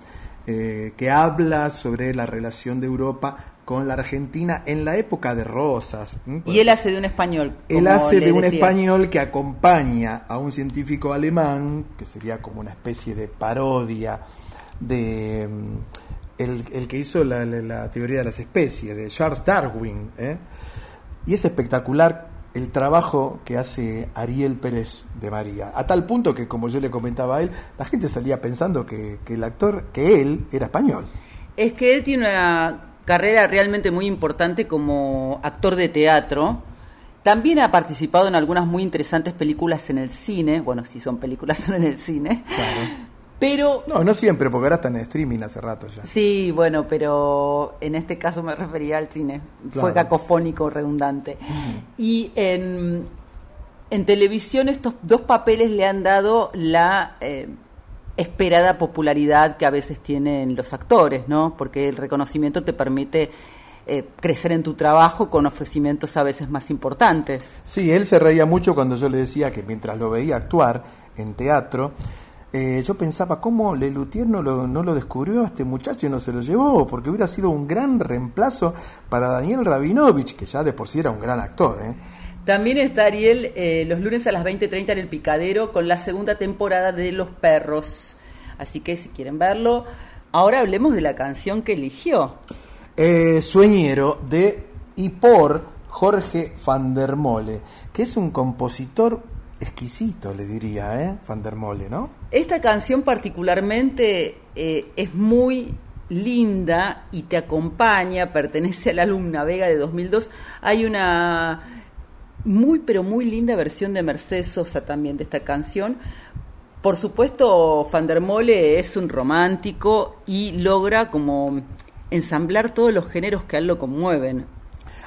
eh, que habla sobre la relación de Europa con la Argentina en la época de Rosas. Y él hace de un español. Él hace de un decías. español que acompaña a un científico alemán, que sería como una especie de parodia de mm, el, el que hizo la, la- la teoría de las especies, de Charles Darwin. ¿eh? Y es espectacular el trabajo que hace Ariel Pérez de María, a tal punto que, como yo le comentaba a él, la gente salía pensando que, que el actor, que él, era español. Es que él tiene una carrera realmente muy importante como actor de teatro. También ha participado en algunas muy interesantes películas en el cine. Bueno, si son películas, son en el cine. Pero No, no siempre, porque ahora está en streaming hace rato ya. Sí, bueno, pero en este caso me refería al cine. Fue Claro. cacofónico, redundante. Y en, en televisión estos dos papeles le han dado la eh, esperada popularidad que a veces tienen los actores, ¿no? Porque el reconocimiento te permite eh, crecer en tu trabajo con ofrecimientos a veces más importantes. Sí, él se reía mucho cuando yo le decía que mientras lo veía actuar en teatro, eh, yo pensaba cómo Lelutier no lo, no lo descubrió a este muchacho y no se lo llevó, porque hubiera sido un gran reemplazo para Daniel Rabinovich, que ya de por sí era un gran actor. ¿eh? También está Ariel eh, los lunes a las 20.30 en el Picadero con la segunda temporada de Los Perros. Así que si quieren verlo, ahora hablemos de la canción que eligió. Eh, Sueñero de y por Jorge van der Mole, que es un compositor exquisito, le diría, ¿eh? Van der Mole, ¿no? Esta canción particularmente eh, es muy linda y te acompaña, pertenece al álbum Navega de 2002. Hay una muy pero muy linda versión de Mercedes Sosa también de esta canción. Por supuesto, Van der Mole es un romántico y logra como ensamblar todos los géneros que a él lo conmueven.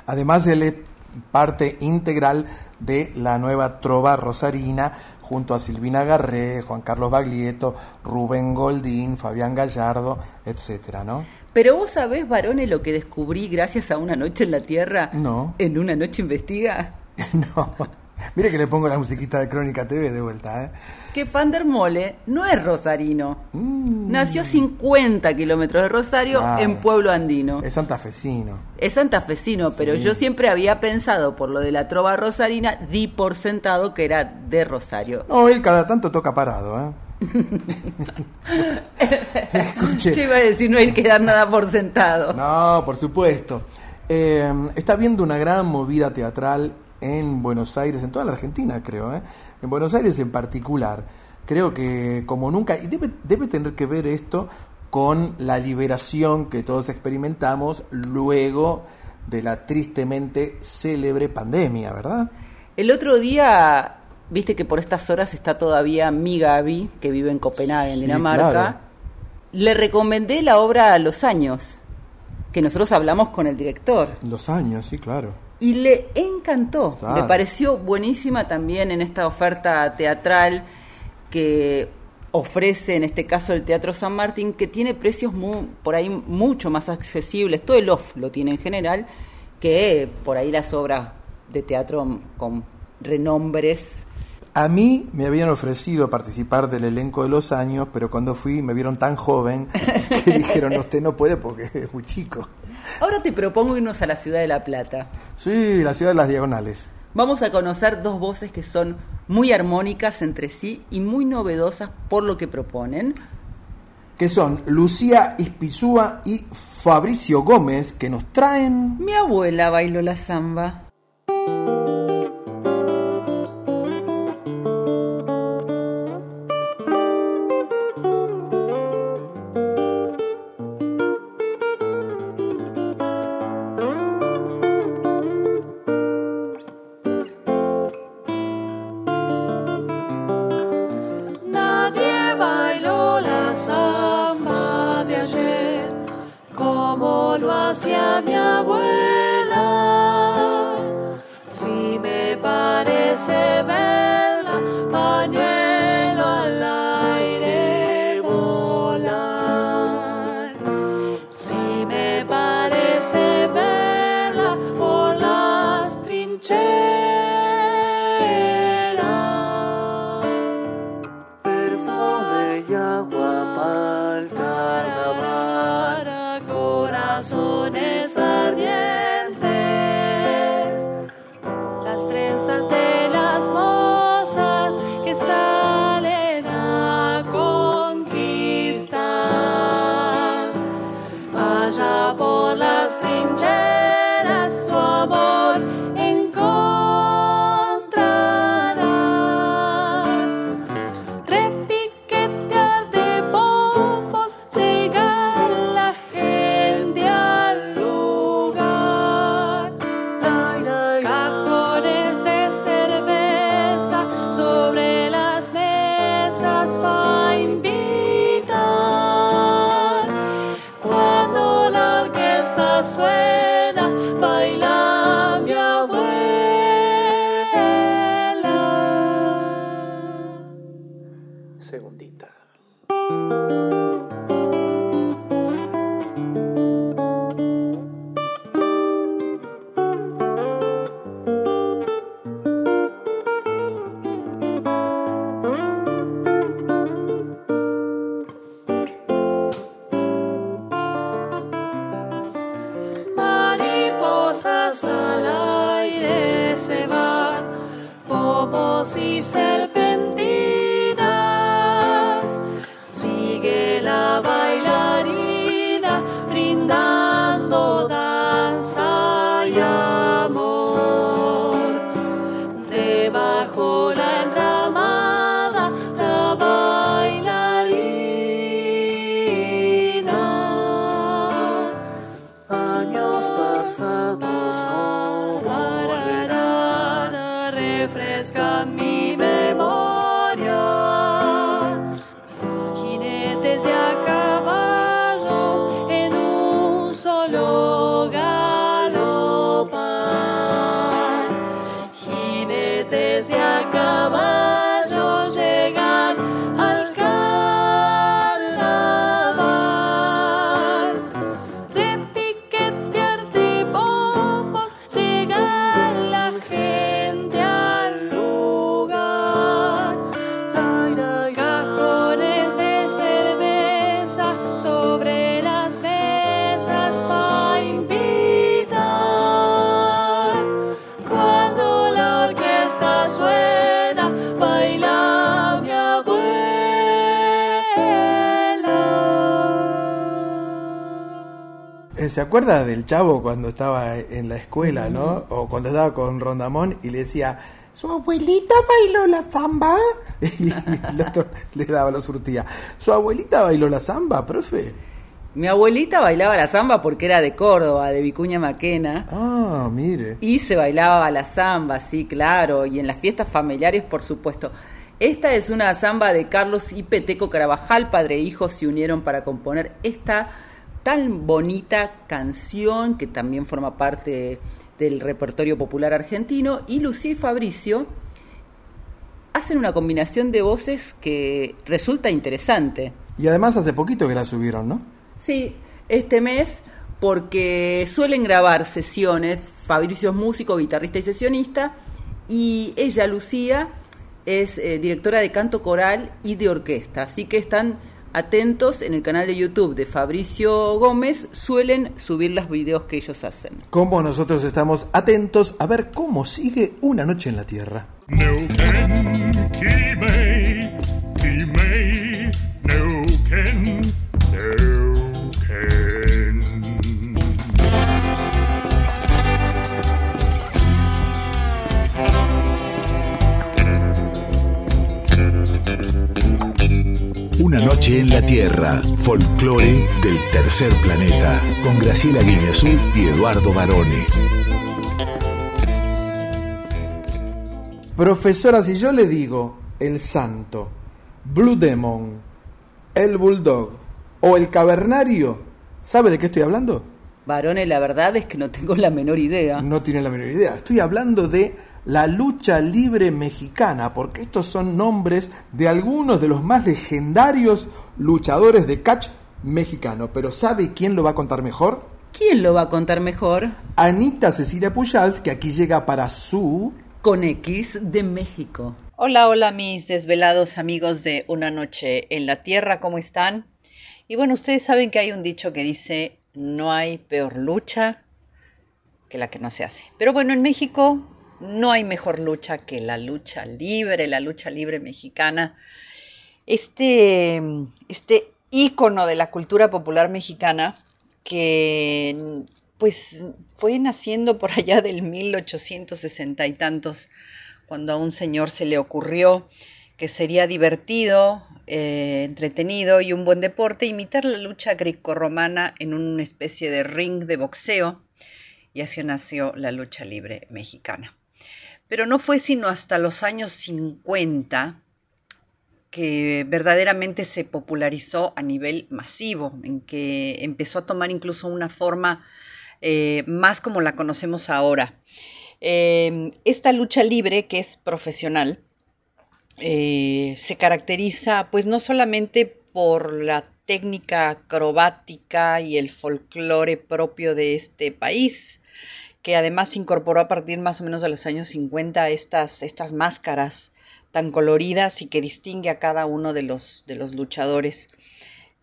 Además, él es parte integral de la nueva trova rosarina junto a Silvina Garré, Juan Carlos Baglietto, Rubén Goldín, Fabián Gallardo, etcétera, ¿no? Pero vos sabés, varones, lo que descubrí gracias a Una Noche en la Tierra. No. En Una Noche Investiga. no. Mire que le pongo la musiquita de Crónica TV de vuelta, ¿eh? Que Van der Mole no es rosarino. Mm. Nació a 50 kilómetros de Rosario Claro. en Pueblo Andino. Es santafesino. Es santafesino, pero yo siempre había pensado, por lo de la trova rosarina, di por sentado que era de Rosario. No, él cada tanto toca parado, ¿eh? Escuche. Yo iba a decir, no hay que dar nada por sentado. No, por supuesto. Eh, está viendo una gran movida teatral en Buenos Aires, en toda la Argentina, creo, ¿eh? en Buenos Aires en particular. Creo que como nunca, y debe, debe tener que ver esto con la liberación que todos experimentamos luego de la tristemente célebre pandemia, ¿verdad? El otro día, viste que por estas horas está todavía mi Gaby, que vive en Copenhague, en Sí, Dinamarca. claro. Le recomendé la obra Los Años. que nosotros hablamos con el director. Los años, sí, claro. Y le encantó. Claro. Le pareció buenísima también en esta oferta teatral que ofrece en este caso el Teatro San Martín, que tiene precios mu- por ahí mucho más accesibles, todo el off lo tiene en general, que por ahí las obras de teatro con renombres. A mí me habían ofrecido participar del elenco de los años, pero cuando fui me vieron tan joven que dijeron, usted no puede porque es muy chico. Ahora te propongo irnos a la ciudad de La Plata. Sí, la ciudad de las diagonales. Vamos a conocer dos voces que son muy armónicas entre sí y muy novedosas por lo que proponen. Que son Lucía Ispizúa y Fabricio Gómez, que nos traen... Mi abuela bailó la samba. ¿Se acuerda del chavo cuando estaba en la escuela, no? O cuando estaba con Rondamón y le decía, ¿su abuelita bailó la samba? Y el otro le daba, lo surtía. ¿Su abuelita bailó la samba, profe? Mi abuelita bailaba la samba porque era de Córdoba, de Vicuña Maquena. Ah, mire. Y se bailaba la samba, sí, claro, y en las fiestas familiares, por supuesto. Esta es una samba de Carlos y Peteco Carabajal, padre e hijo se unieron para componer esta tan bonita canción que también forma parte del repertorio popular argentino y Lucía y Fabricio hacen una combinación de voces que resulta interesante. Y además hace poquito que la subieron, ¿no? Sí, este mes porque suelen grabar sesiones, Fabricio es músico, guitarrista y sesionista, y ella, Lucía, es eh, directora de canto coral y de orquesta, así que están atentos en el canal de YouTube de Fabricio Gómez, suelen subir los videos que ellos hacen. Como nosotros estamos atentos a ver cómo sigue una noche en la Tierra. Una noche en la Tierra, folclore del tercer planeta, con Graciela Guineazú y Eduardo Barone. Profesora, si yo le digo el santo, Blue Demon, el bulldog o el cavernario, ¿sabe de qué estoy hablando? Barone, la verdad es que no tengo la menor idea. No tiene la menor idea. Estoy hablando de la lucha libre mexicana, porque estos son nombres de algunos de los más legendarios luchadores de catch mexicano. Pero ¿sabe quién lo va a contar mejor? ¿Quién lo va a contar mejor? Anita Cecilia Pujals, que aquí llega para su... Con X de México. Hola, hola mis desvelados amigos de Una Noche en la Tierra, ¿cómo están? Y bueno, ustedes saben que hay un dicho que dice, no hay peor lucha que la que no se hace. Pero bueno, en México no hay mejor lucha que la lucha libre, la lucha libre mexicana. Este, este ícono de la cultura popular mexicana que pues fue naciendo por allá del 1860 y tantos, cuando a un señor se le ocurrió que sería divertido, eh, entretenido y un buen deporte imitar la lucha grecorromana en una especie de ring de boxeo, y así nació la lucha libre mexicana. Pero no fue sino hasta los años 50 que verdaderamente se popularizó a nivel masivo, en que empezó a tomar incluso una forma eh, más como la conocemos ahora. Eh, esta lucha libre, que es profesional, eh, se caracteriza pues no solamente por la técnica acrobática y el folclore propio de este país, que además incorporó a partir más o menos de los años 50 estas, estas máscaras tan coloridas y que distingue a cada uno de los, de los luchadores,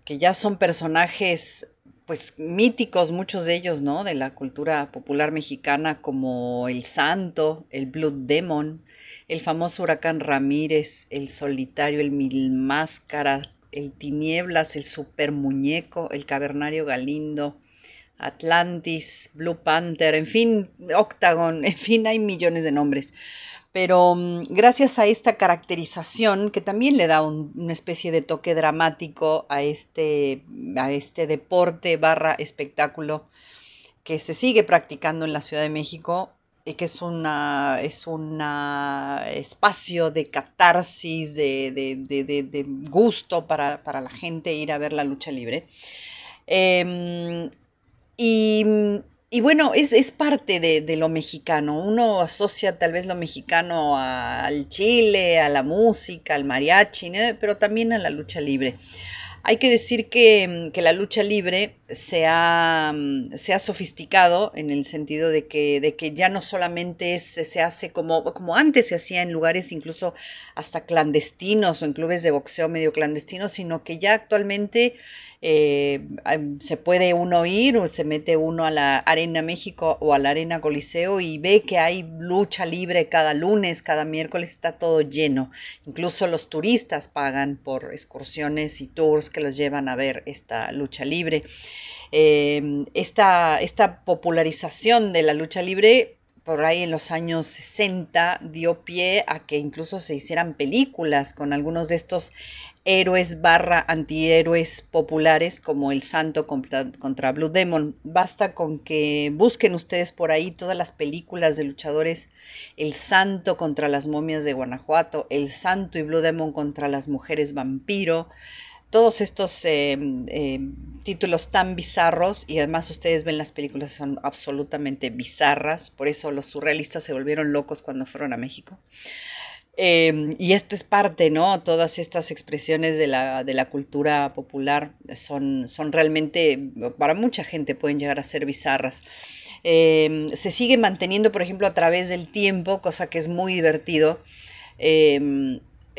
que ya son personajes pues míticos, muchos de ellos, ¿no? De la cultura popular mexicana, como el Santo, el Blood Demon, el famoso Huracán Ramírez, el Solitario, el Mil Máscara, el Tinieblas, el Super Muñeco, el Cavernario Galindo, Atlantis, Blue Panther, en fin, Octagon, en fin, hay millones de nombres. Pero mm, gracias a esta caracterización, que también le da una especie de toque dramático a este, a este deporte barra espectáculo que se sigue practicando en la Ciudad de México y que es una es un espacio de catarsis, de, de, gusto para, la gente ir a ver la lucha libre. Em, y, bueno, es, parte de, lo mexicano. Uno asocia tal vez lo mexicano al chile, a la música, al mariachi, pero también a la lucha libre. Hay que decir que, la lucha libre se ha, se ha, sofisticado en el sentido de que, de que ya no solamente se hace como, como antes se hacía en lugares incluso hasta clandestinos o en clubes de boxeo medio clandestinos, sino que ya actualmente eh, se puede uno ir o se mete uno a la Arena México o a la Arena Coliseo y ve que hay lucha libre cada lunes, cada miércoles está todo lleno. Incluso los turistas pagan por excursiones y tours que los llevan a ver esta lucha libre. Eh, esta, esta popularización de la lucha libre por ahí en los años 60 dio pie a que incluso se hicieran películas con algunos de estos héroes barra antihéroes populares como el Santo contra, Blue Demon. Basta con que busquen ustedes por ahí todas las películas de luchadores, el Santo contra las momias de Guanajuato, el Santo y Blue Demon contra las mujeres vampiro, todos estos eh, eh, títulos tan bizarros y además ustedes ven las películas son absolutamente bizarras, por eso los surrealistas se volvieron locos cuando fueron a México. Eh, y esto es parte, ¿no? Todas estas expresiones de la, de la cultura popular son, son realmente, para mucha gente pueden llegar a ser bizarras. Se sigue manteniendo, por ejemplo, a través del tiempo, cosa que es muy divertido.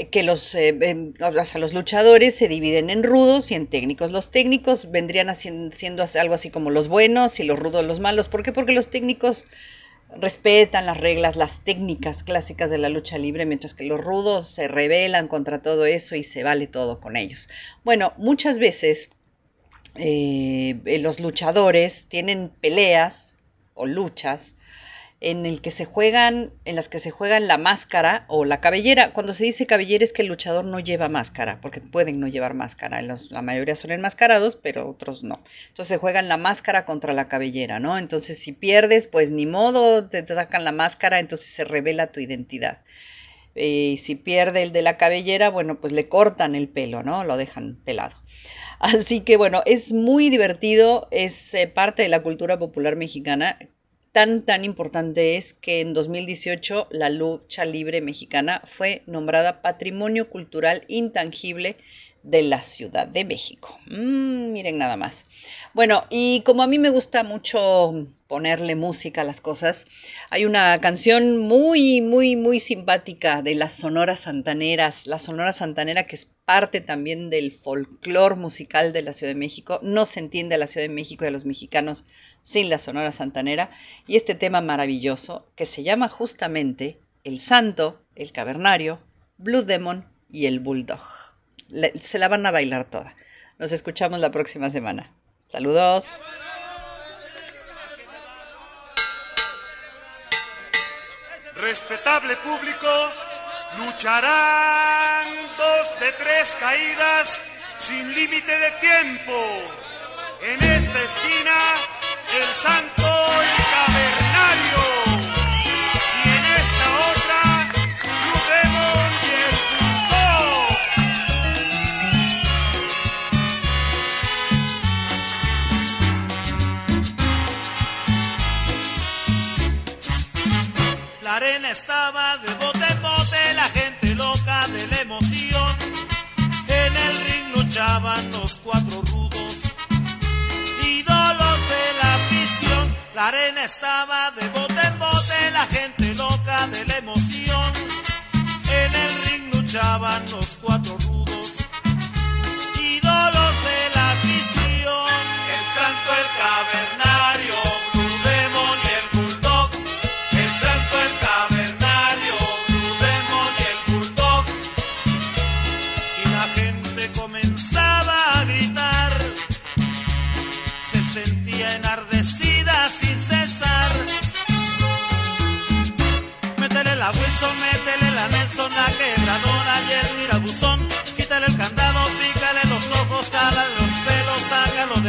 Que los, eh, em, los luchadores se dividen en rudos y en técnicos. Los técnicos vendrían haciendo, siendo algo así como los buenos y los rudos los malos. ¿Por qué? Porque los técnicos respetan las reglas, las técnicas clásicas de la lucha libre, mientras que los rudos se rebelan contra todo eso y se vale todo con ellos. Bueno, muchas veces eh, los luchadores tienen peleas o luchas en el que se juegan, en las que se juegan la máscara o la cabellera. Cuando se dice cabellera es que el luchador no lleva máscara, porque pueden no llevar máscara. Los, la mayoría son enmascarados, pero otros no. Entonces se juegan la máscara contra la cabellera, ¿no? Entonces si pierdes, pues ni modo, te sacan la máscara, entonces se revela tu identidad. Y si pierde el de la cabellera, bueno, pues le cortan el pelo, ¿no? Lo dejan pelado. Así que bueno, es muy divertido, es eh, parte de la cultura popular mexicana tan, tan importante es que en 2018 la lucha libre mexicana fue nombrada Patrimonio Cultural Intangible de la Ciudad de México. Mm, miren nada más. Bueno, y como a mí me gusta mucho ponerle música a las cosas, hay una canción muy, muy, muy simpática de las Sonoras Santaneras. La Sonora Santanera que es parte también del folclore musical de la Ciudad de México. No se entiende a la Ciudad de México y a los mexicanos sin la Sonora Santanera. Y este tema maravilloso que se llama justamente El Santo, el Cavernario, Blue Demon y el Bulldog se la van a bailar toda. Nos escuchamos la próxima semana. Saludos. Respetable público, lucharán dos de tres caídas sin límite de tiempo. En esta esquina, el santo y cavernario. Estaba de bote en bote, la gente loca de la emoción. En el ring luchaban los cuatro rudos, ídolos de la afición. La arena estaba de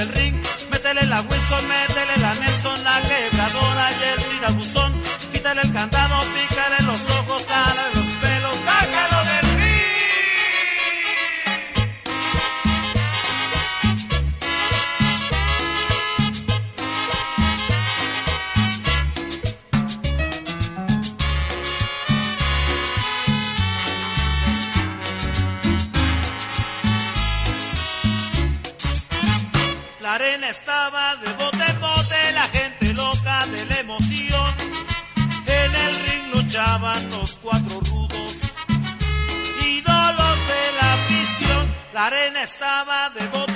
Métele la Wilson, métele la Nelson, la quebradora y el tirabuzón. La arena estaba de bote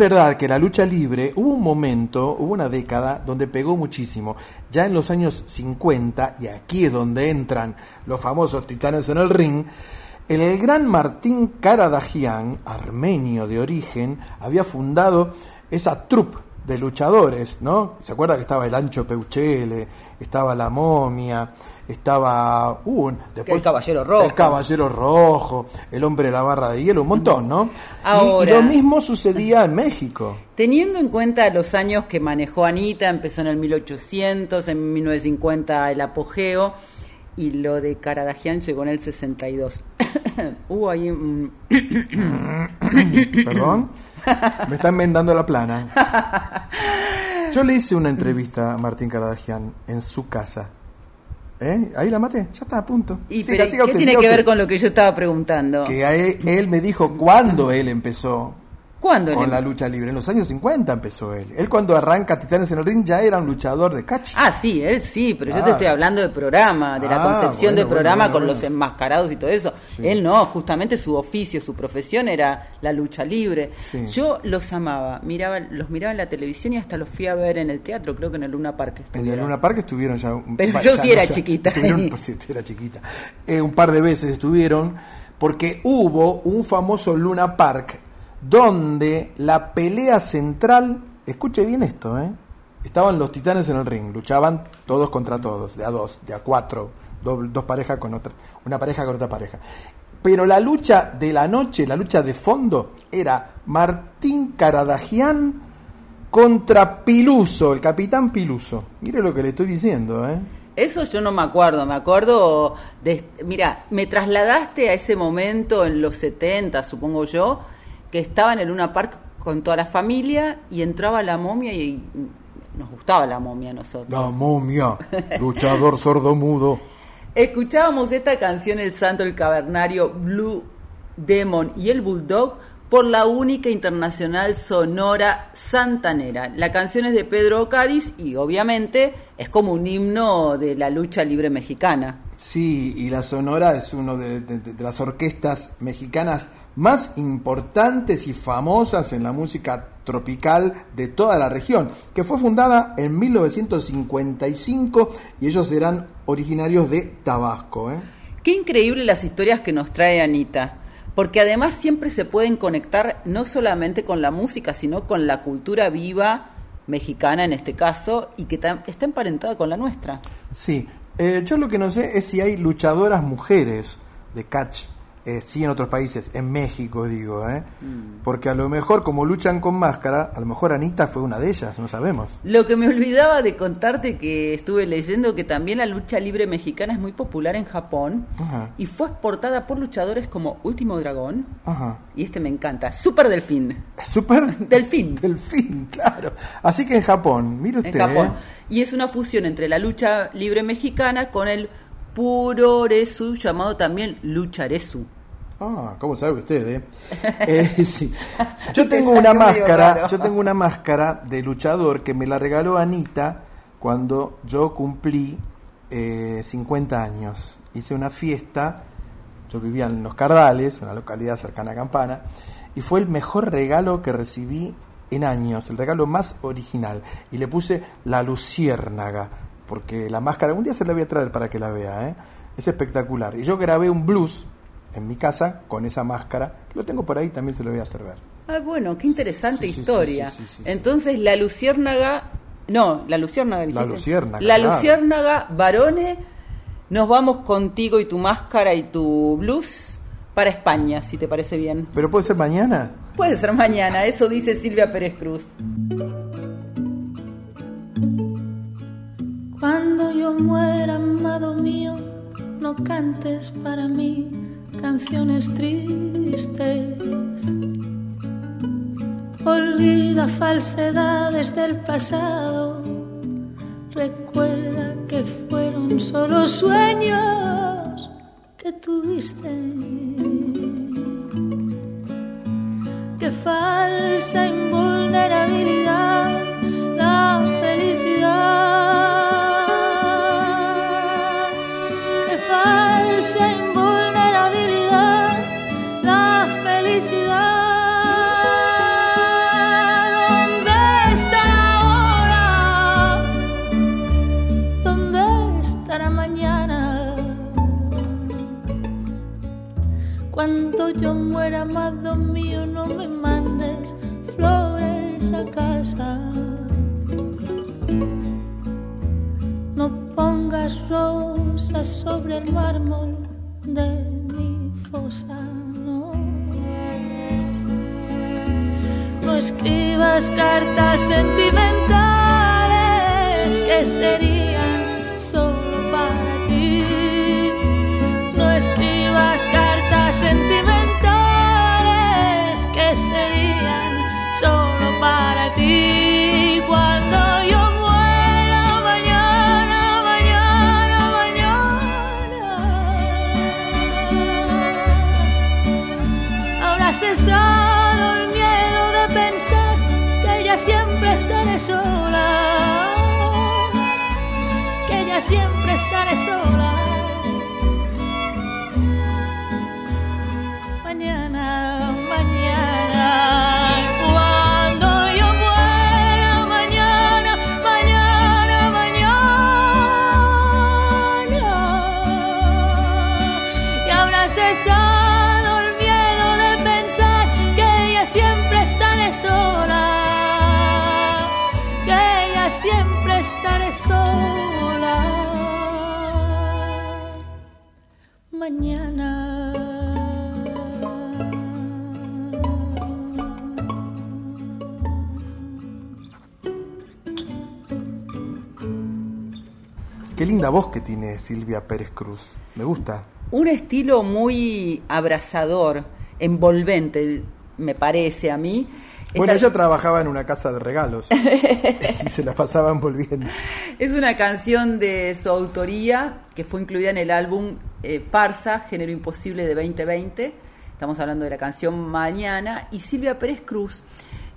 verdad que la lucha libre hubo un momento, hubo una década donde pegó muchísimo. Ya en los años 50, y aquí es donde entran los famosos titanes en el ring, el gran Martín Karadagian, armenio de origen, había fundado esa troupe de luchadores, ¿no? ¿Se acuerda que estaba el Ancho Peuchele, estaba la momia, estaba un El Caballero Rojo. el Caballero Rojo, el hombre de la barra de hielo, un montón, ¿no? Y- Y, Ahora- lo mismo sucedía en México. Teniendo en cuenta los años que manejó Anita, empezó en el 1800, en 1950 el apogeo, y lo de Karadagian llegó en el 62. Hubo ahí un... Perdón. Me está enmendando la plana. Yo le hice una entrevista a Martín Caradagian en su casa. ¿Eh? Ahí la maté, ya está a punto. Y, Siga, pero, siga ¿Qué usted, tiene que ver con lo que yo estaba preguntando? Que él me dijo cuándo él empezó ¿Cuándo? con la lucha libre. En los años 50 empezó él. Él cuando arranca Titanes en el Ring ya era un luchador de catch. Ah, sí, él sí, pero yo te estoy hablando del programa, de la Ah, concepción bueno, del programa bueno, con los enmascarados y todo eso. Sí. Él no, justamente su oficio, su profesión era la lucha libre. Sí. Yo los amaba, miraba, los miraba en la televisión y hasta los fui a ver en el teatro, creo que en el Luna Park. En el estuvieron. Luna Park estuvieron ya. un- Pero yo sí era ya chiquita. estuvieron- sí, era chiquita. Eh, un par de veces estuvieron porque hubo un famoso Luna Park donde la pelea central, escuche bien esto, ¿eh? Estaban los titanes en el ring, luchaban todos contra todos, de a dos, de a cuatro, do- dos parejas con otra, una pareja con otra pareja. Pero la lucha de la noche, la lucha de fondo, era Martín Caradagian contra Piluso, el capitán Piluso. Mire lo que le estoy diciendo, ¿eh? Eso yo no me acuerdo, me acuerdo de... Mira, me trasladaste a ese momento en los 70, supongo yo, que estaba en el Luna Park con toda la familia y entraba la momia y nos gustaba la momia a nosotros. La momia, luchador sordomudo. Escuchábamos esta canción El Santo, el Cavernario, Blue Demon y el Bulldog por la única internacional sonora santanera. La canción es de Pedro Cádiz y obviamente es como un himno de la lucha libre mexicana. Sí, y la Sonora es una de, de- de las orquestas mexicanas más importantes y famosas en la música tropical de toda la región, que fue fundada en 1955 y ellos eran originarios de Tabasco. ¿eh? Qué increíble las historias que nos trae Anita, porque además siempre se pueden conectar no solamente con la música, sino con la cultura viva mexicana en este caso, y que está emparentada con la nuestra. Sí, eh, yo lo que no sé es si hay luchadoras mujeres de catch eh, sí en otros países, en México digo, ¿eh? Mm. porque a lo mejor como luchan con máscara, a lo mejor Anita fue una de ellas, no sabemos. Lo que me olvidaba de contarte que estuve leyendo que también la lucha libre mexicana es muy popular en Japón Ajá, y fue exportada por luchadores como Último Dragón ajá. y este me encanta, Super Delfín. Super Delfín. Delfín, claro. Así que en Japón, mire En usted. Japón. ¿eh? Y es una fusión entre la lucha libre mexicana con el puroresu llamado también lucharesu. Ah, ¿cómo sabe usted, eh? Eh, sí. Yo Te tengo una máscara, yo tengo una máscara de luchador que me la regaló Anita cuando yo cumplí eh, 50 años. Hice una fiesta, yo vivía en Los Cardales, una localidad cercana a Campana, y fue el mejor regalo que recibí en años, el regalo más original. Y le puse la luciérnaga, porque la máscara, un día se la voy a traer para que la vea, ¿eh? es espectacular. Y yo grabé un blues en mi casa con esa máscara, que lo tengo por ahí, también se lo voy a hacer ver. Ah, bueno, qué interesante Sí, sí, sí, historia. sí. Entonces, la luciérnaga. No, la luciérnaga. La luciérnaga, La claro. luciérnaga, varone. Nos vamos contigo y tu máscara y tu blues para España, si te parece bien. Pero puede ser mañana. Puede ser mañana, eso dice Silvia Pérez Cruz. Cuando yo muera, amado mío, no cantes para mí canciones tristes. Olvida falsedades del pasado. Recuerda que fueron solo sueños que tuviste. Que falsa invulnerabilidad tiene Silvia Pérez Cruz. Me gusta. Un estilo muy abrazador, envolvente, me parece a mí. Bueno, Esta- ella trabajaba en una casa de regalos y se la pasaba envolviendo. Es una canción de su autoría que fue incluida en el álbum eh, Farsa, Género Imposible de 2020. Estamos hablando de la canción Mañana. Y Silvia Pérez Cruz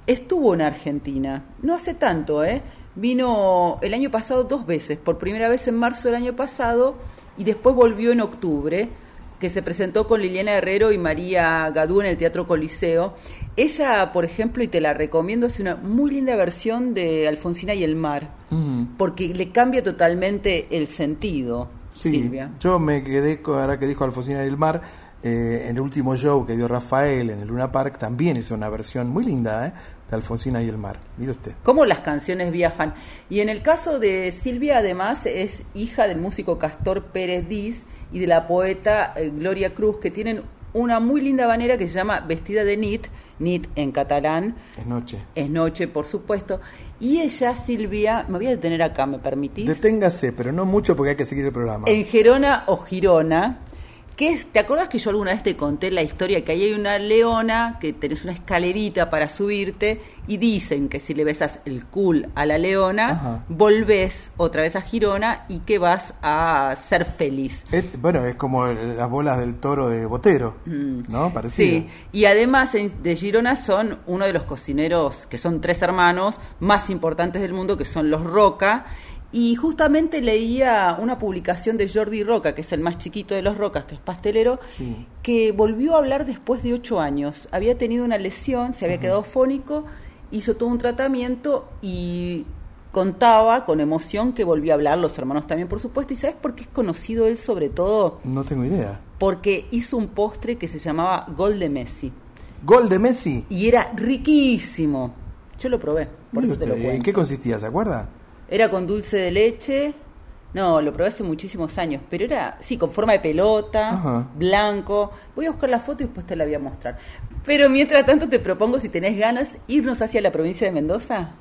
estuvo en Argentina, no hace tanto, ¿eh? Vino el año pasado dos veces, por primera vez en marzo del año pasado y después volvió en octubre, que se presentó con Liliana Herrero y María Gadú en el Teatro Coliseo. Ella, por ejemplo, y te la recomiendo, hace una muy linda versión de Alfonsina y el mar porque le cambia totalmente el sentido, Sí, Silvia. yo me quedé con ahora que dijo Alfonsina del Mar, eh, en el último show que dio Rafael en el Luna Park, también hizo una versión muy linda ¿eh? de Alfonsina y el Mar. Mire usted. Cómo las canciones viajan. Y en el caso de Silvia, además, es hija del músico Castor Pérez Diz y de la poeta eh, Gloria Cruz, que tienen una muy linda banera que se llama Vestida de Nit, Nit en catalán, Es noche. es noche, por supuesto. Y ella, Silvia, me voy a detener acá, ¿me permitís? Deténgase, pero no mucho porque hay que seguir el programa. En Gerona o Girona, que es, ¿te acuerdas que yo alguna vez te conté la historia que ahí hay una leona, que tenés una escalerita para subirte y dicen que si le besas el cul a la leona, Ajá. volvés otra vez a Girona y que vas a ser feliz. Es- bueno, es como las bolas del toro de Botero, Mm. ¿no? Parecido. Sí, y además de Girona son uno de los cocineros, que son tres hermanos, más importantes del mundo, que son los Roca. Y justamente leía una publicación de Jordi Roca, que es el más chiquito de los Rocas, que es pastelero, Sí. que volvió a hablar después de ocho años. Había tenido una lesión, se había quedado fónico, hizo todo un tratamiento y contaba con emoción que volvió a hablar, los hermanos también, por supuesto. ¿Y sabes por qué es conocido él sobre todo? No tengo idea. Porque hizo un postre que se llamaba Gol de Messi. Gol de Messi. Y era riquísimo. Yo lo probé, por eso te lo usted, ¿En qué consistía? ¿Se acuerda? Era con dulce de leche. No, lo probé hace muchísimos años, pero era, sí, con forma de pelota, Ajá. blanco. Voy a buscar la foto y después te la voy a mostrar. Pero mientras tanto te propongo, si tenés ganas, irnos hacia la provincia de Mendoza.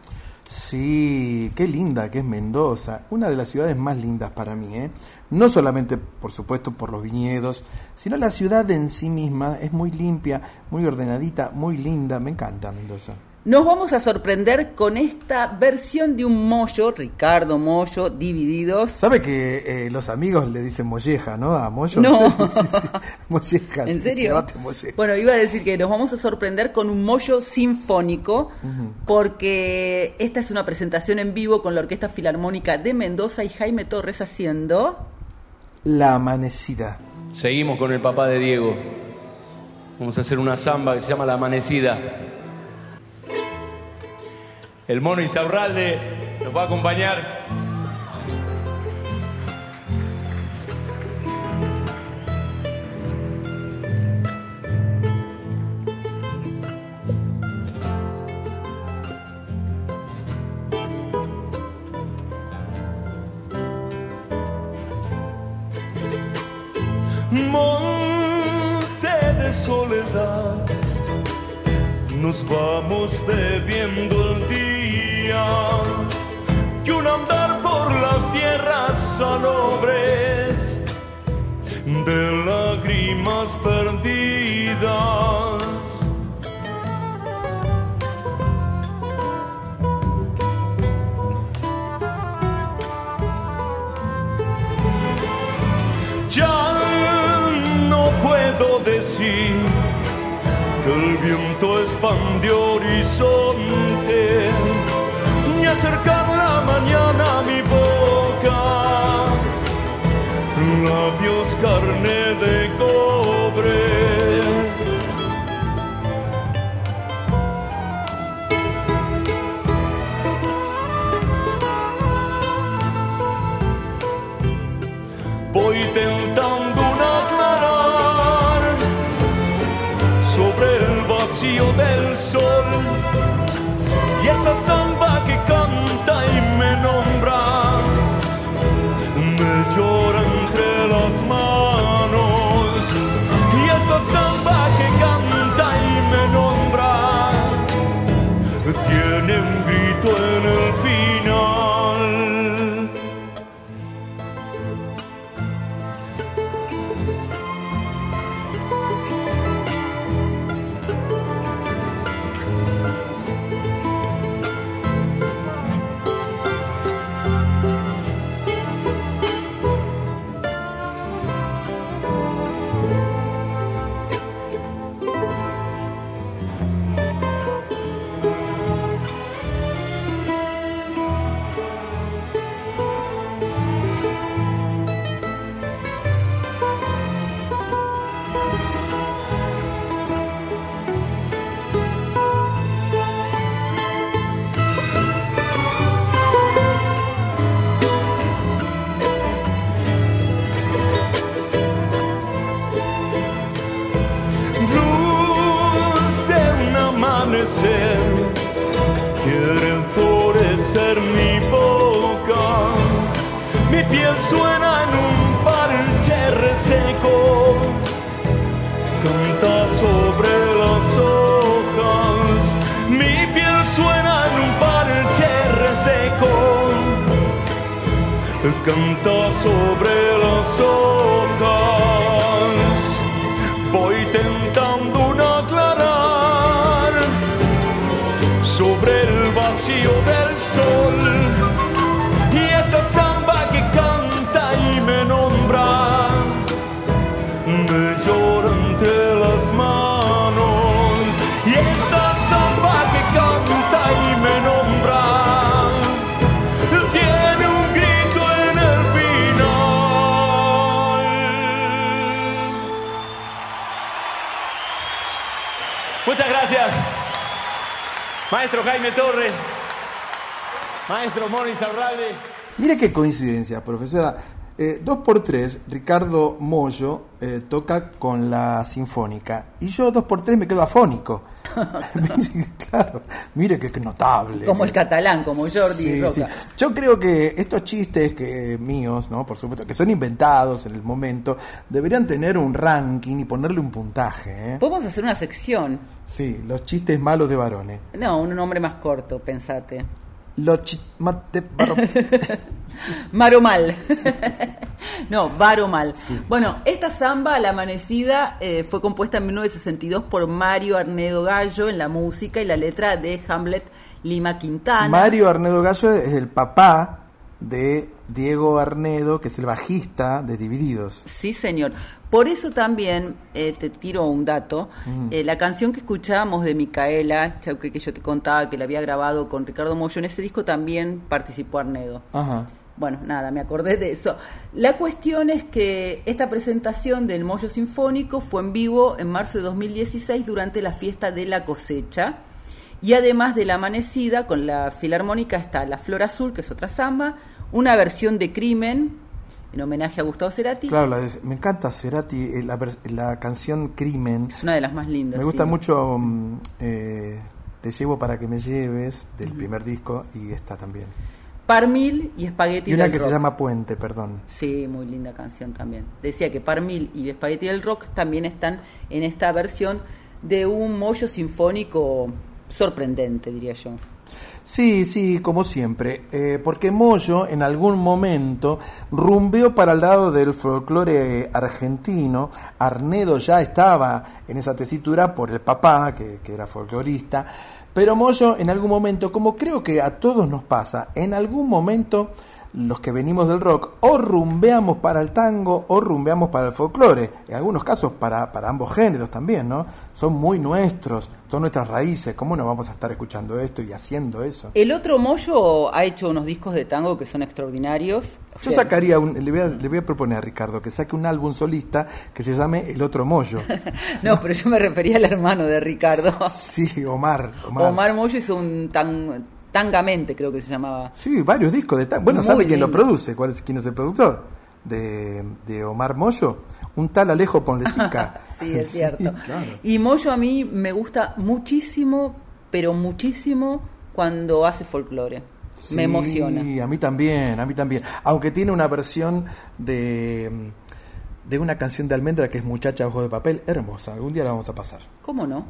Sí, qué linda que es Mendoza, una de las ciudades más lindas para mí, ¿eh? No solamente, por supuesto, por los viñedos, sino la ciudad en sí misma es muy limpia, muy ordenadita, muy linda, me encanta Mendoza. Nos vamos a sorprender con esta versión de un mollo, Ricardo Mollo, divididos. ¿Sabe que eh, los amigos le dicen molleja, no? A Mollo. No. Sí, sí, molleja. ¿En se serio? bate molleja. Bueno, iba a decir que nos vamos a sorprender con un mollo sinfónico, porque esta es una presentación en vivo con la Orquesta Filarmónica de Mendoza y Jaime Torres haciendo... La amanecida. Seguimos con el papá de Diego. Vamos a hacer una samba que se llama La Amanecida. El mono Isaurralde nos va a acompañar. monte de soledad, nos vamos bebiendo el día, que un andar por las tierras salobres de lágrimas perdidas. Ya no puedo decir que el viento expande horizonte acercar la mañana a mi boca. Labios carne samba que qué coincidencia, profesora. Eh, dos por tres, Ricardo Mollo eh, toca con la sinfónica y yo dos por tres me quedo afónico. claro, mire que, que notable. Como el catalán, como Jordi Sí, Roca. sí. Yo creo que estos chistes que míos, ¿no? Por supuesto, que son inventados en el momento, deberían tener un ranking y ponerle un puntaje. ¿eh? Podemos hacer una sección. Sí, los chistes malos de varones. No, un nombre más corto, pensate. Los chi- ma- de varo- Maromal. no, Varomal. Bueno, esta samba, La Amanecida, eh, fue compuesta en 1962 por Mario Arnedo Gallo en la música y la letra de Hamlet Lima Quintana. Mario Arnedo Gallo es el papá de Diego Arnedo, que es el bajista de Divididos. Sí, señor. Por eso también, eh, te tiro un dato, Mm. eh, la canción que escuchábamos de Micaela, Chauque, que yo te contaba que la había grabado con Ricardo Mollo, en ese disco también participó Arnedo. Ajá. Bueno, nada, me acordé de eso. La cuestión es que esta presentación del Mollo Sinfónico fue en vivo en marzo de 2016 durante la fiesta de la cosecha. Y además de la amanecida, con la filarmónica está La Flor Azul, que es otra samba, una versión de Crimen, en homenaje a Gustavo Cerati. Claro, la de- me encanta Cerati, eh, la, la canción Crimen. Es una de las más lindas. Me gusta sí. mucho mm, eh, Te llevo para que me lleves, del primer disco, y esta también. Parmil y Espagueti Y una del que Rock. se llama Puente, perdón. Sí, muy linda canción también. Decía que Parmil y Espagueti del Rock también están en esta versión de un mollo sinfónico sorprendente, diría yo. Sí, sí, como siempre, eh, porque Moyo en algún momento rumbeó para el lado del folclore argentino, Arnedo ya estaba en esa tesitura por el papá, que, era folclorista, pero Moyo en algún momento, como creo que a todos nos pasa, en algún momento los que venimos del rock o rumbeamos para el tango o rumbeamos para el folclore, en algunos casos para, para ambos géneros también, ¿no? Son muy nuestros, son nuestras raíces, ¿cómo no vamos a estar escuchando esto y haciendo eso? El otro mollo ha hecho unos discos de tango que son extraordinarios. Yo sacaría un, le voy, a, le voy a proponer a Ricardo que saque un álbum solista que se llame El Otro Mollo. No, pero yo me refería al hermano de Ricardo. Sí, Omar. Omar. Omar Mollo hizo un tan, tangamente, creo que se llamaba. Sí, varios discos de tango. Bueno, ¿sabe quién lo produce? ¿Cuál es, ¿Quién es el productor? De, de Omar Mollo. Un tal Alejo Ponlesica. Sí, es cierto. claro. Y Mollo a mí me gusta muchísimo, pero muchísimo cuando hace folclore. me emociona. Sí, a mí también, a mí también. Aunque tiene una versión de, de una canción de Almendra que es Muchacha Ojo de Papel, hermosa. Algún día la vamos a pasar. ¿Cómo no?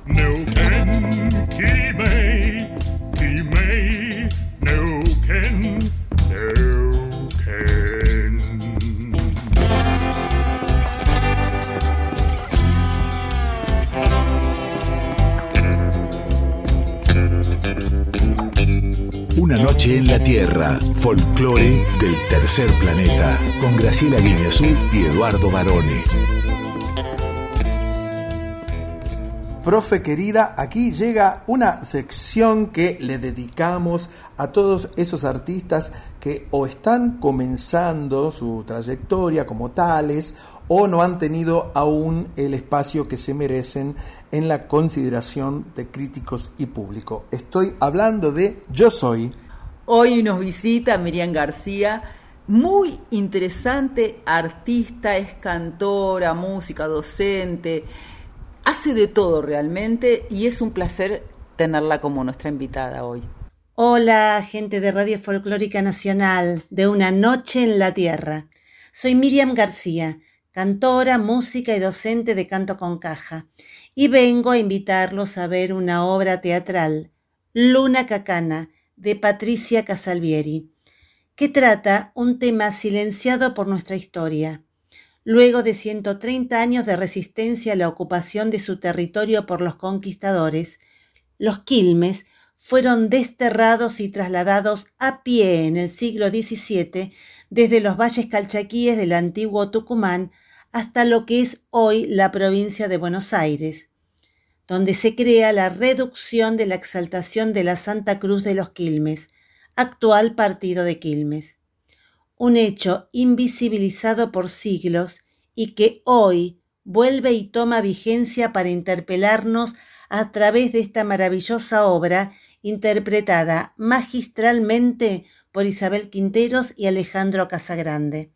Una noche en la Tierra, folclore del tercer planeta, con Graciela Guineazú y Eduardo Barone. Profe querida, aquí llega una sección que le dedicamos a todos esos artistas que o están comenzando su trayectoria como tales o no han tenido aún el espacio que se merecen en la consideración de críticos y público. Estoy hablando de Yo Soy. Hoy nos visita Miriam García, muy interesante artista, es cantora, música, docente, hace de todo realmente y es un placer tenerla como nuestra invitada hoy. Hola, gente de Radio Folclórica Nacional, de Una Noche en la Tierra. Soy Miriam García, cantora, música y docente de canto con caja, y vengo a invitarlos a ver una obra teatral, Luna Cacana, de Patricia Casalvieri, que trata un tema silenciado por nuestra historia. Luego de 130 años de resistencia a la ocupación de su territorio por los conquistadores, los quilmes fueron desterrados y trasladados a pie en el siglo XVII desde los valles calchaquíes del antiguo Tucumán hasta lo que es hoy la provincia de Buenos Aires, donde se crea la reducción de la exaltación de la Santa Cruz de los Quilmes, actual partido de Quilmes. Un hecho invisibilizado por siglos y que hoy vuelve y toma vigencia para interpelarnos a través de esta maravillosa obra interpretada magistralmente por Isabel Quinteros y Alejandro Casagrande.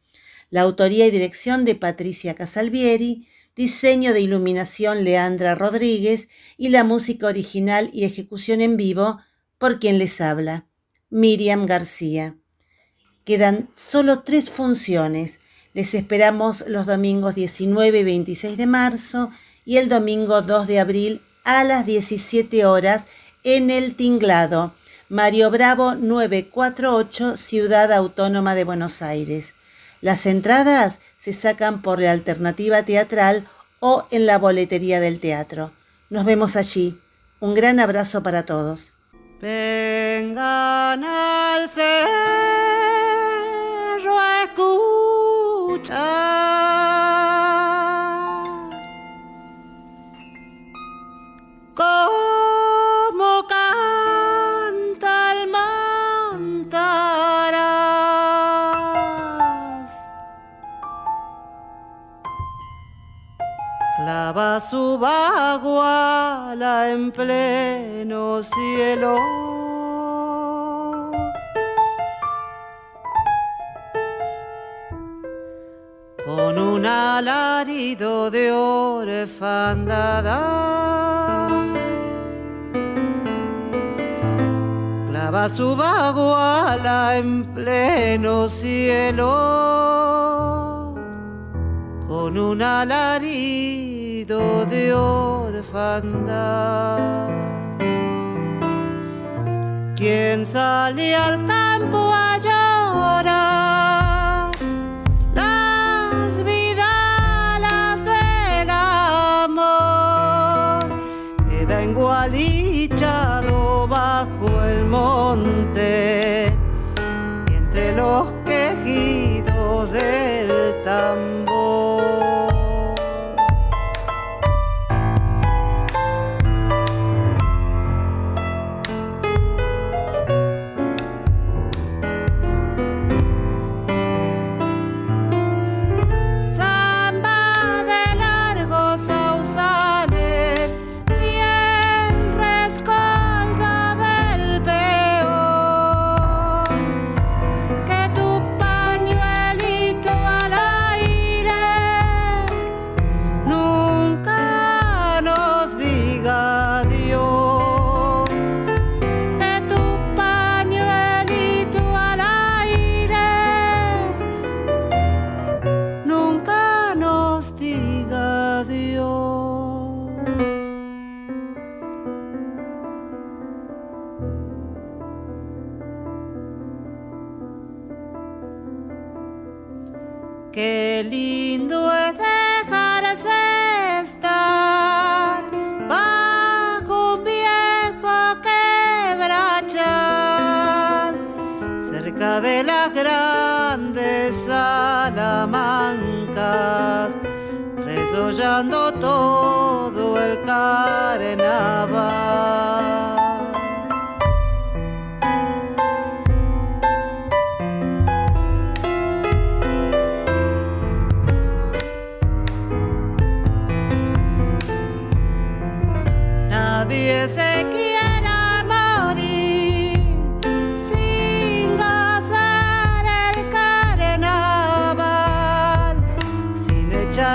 La autoría y dirección de Patricia Casalvieri, diseño de iluminación Leandra Rodríguez y la música original y ejecución en vivo por quien les habla, Miriam García. Quedan solo tres funciones. Les esperamos los domingos 19 y 26 de marzo y el domingo 2 de abril a las 17 horas en el Tinglado, Mario Bravo 948, Ciudad Autónoma de Buenos Aires. Las entradas se sacan por la alternativa teatral o en la boletería del teatro. Nos vemos allí. Un gran abrazo para todos. Su baguala en pleno cielo. Con un alarido de orfandad. Clava su baguala en pleno cielo con un alarido de orfandad. ¿Quién sale al campo a llorar? Las vidalas del amor queda engualichado bajo el monte entre los quejidos del tambor.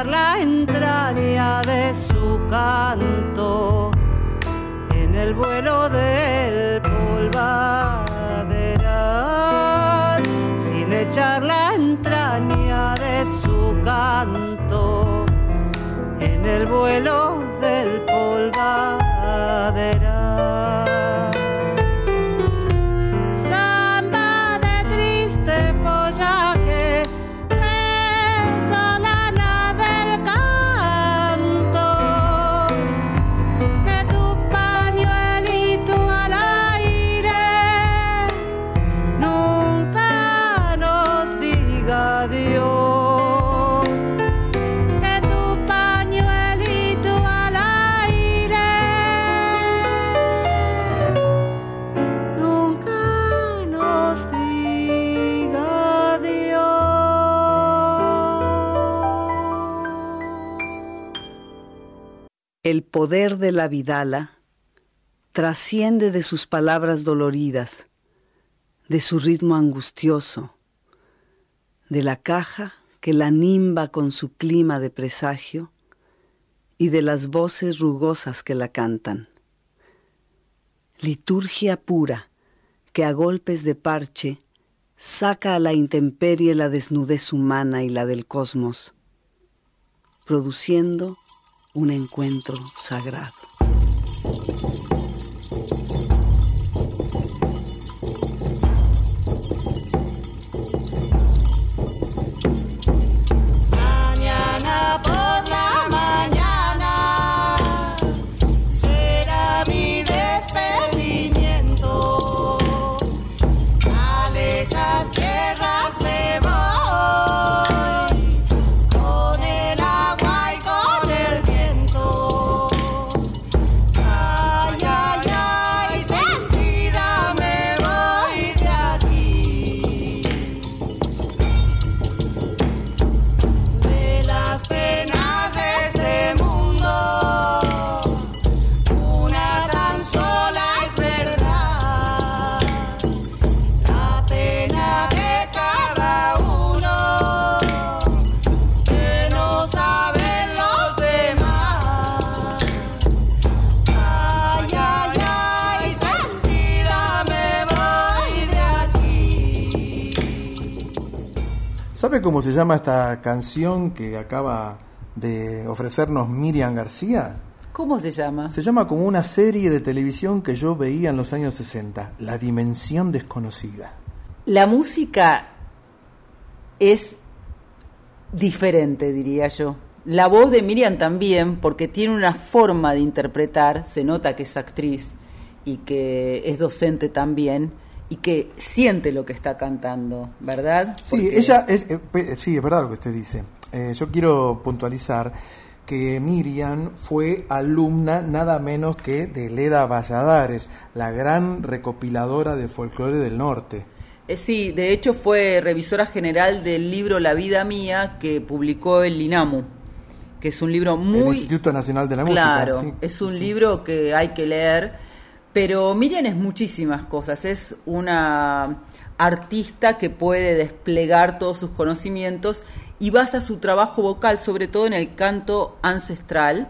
La entraña de su canto en el vuelo del polvaderal, sin echar la entraña de su canto en el vuelo El poder de la vidala trasciende de sus palabras doloridas, de su ritmo angustioso, de la caja que la nimba con su clima de presagio y de las voces rugosas que la cantan. Liturgia pura que a golpes de parche saca a la intemperie la desnudez humana y la del cosmos, produciendo un encuentro sagrado. ¿Sabe cómo se llama esta canción que acaba de ofrecernos Miriam García? ¿Cómo se llama? Se llama como una serie de televisión que yo veía en los años 60, La Dimensión Desconocida. La música es diferente, diría yo. La voz de Miriam también, porque tiene una forma de interpretar, se nota que es actriz y que es docente también, y que siente lo que está cantando, ¿verdad? Sí, ella es, eh, sí, es verdad lo que usted dice. Eh, yo quiero puntualizar que Miriam fue alumna nada menos que de Leda Valladares, la gran recopiladora de folclore del norte. Eh, sí, de hecho fue revisora general del libro La vida mía que publicó el INAMU, que es un libro el muy Instituto Nacional de la claro, Música. sí. es un libro que hay que leer, pero Miriam es muchísimas cosas, es una artista que puede desplegar todos sus conocimientos y basa su trabajo vocal sobre todo en el canto ancestral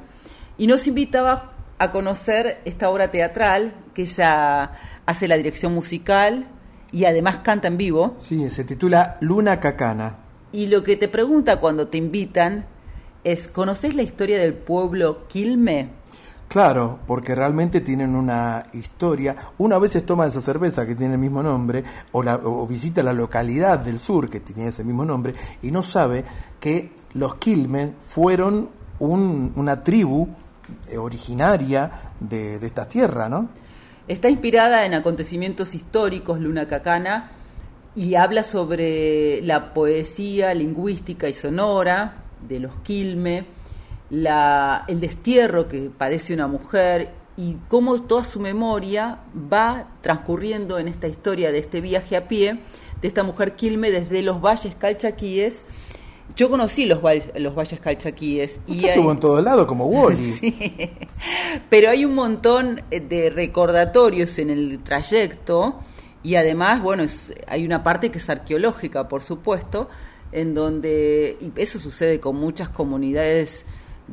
y nos invitaba a conocer esta obra teatral que ella hace la dirección musical y además canta en vivo. Sí, se titula Luna Cacana. Y lo que te pregunta cuando te invitan es, ¿conoces la historia del pueblo Quilme? Claro, porque realmente tienen una historia. Una vez toma esa cerveza que tiene el mismo nombre, o, la- o visita la localidad del sur que tiene ese mismo nombre, y no sabe que los Quilmes fueron un- una tribu eh, originaria de, de esta tierra, ¿no? Está inspirada en acontecimientos históricos, Luna Cacana, y habla sobre la poesía lingüística y sonora de los Quilme, la, el destierro que padece una mujer y cómo toda su memoria va transcurriendo en esta historia de este viaje a pie de esta mujer Quilme desde los valles calchaquíes. Yo conocí los, val- los valles calchaquíes y Usted hay- estuvo en todo lado como Wally. Sí. Pero hay un montón eh, de recordatorios en el trayecto y además, bueno, es- hay una parte que es arqueológica, por supuesto, en donde, y eso sucede con muchas comunidades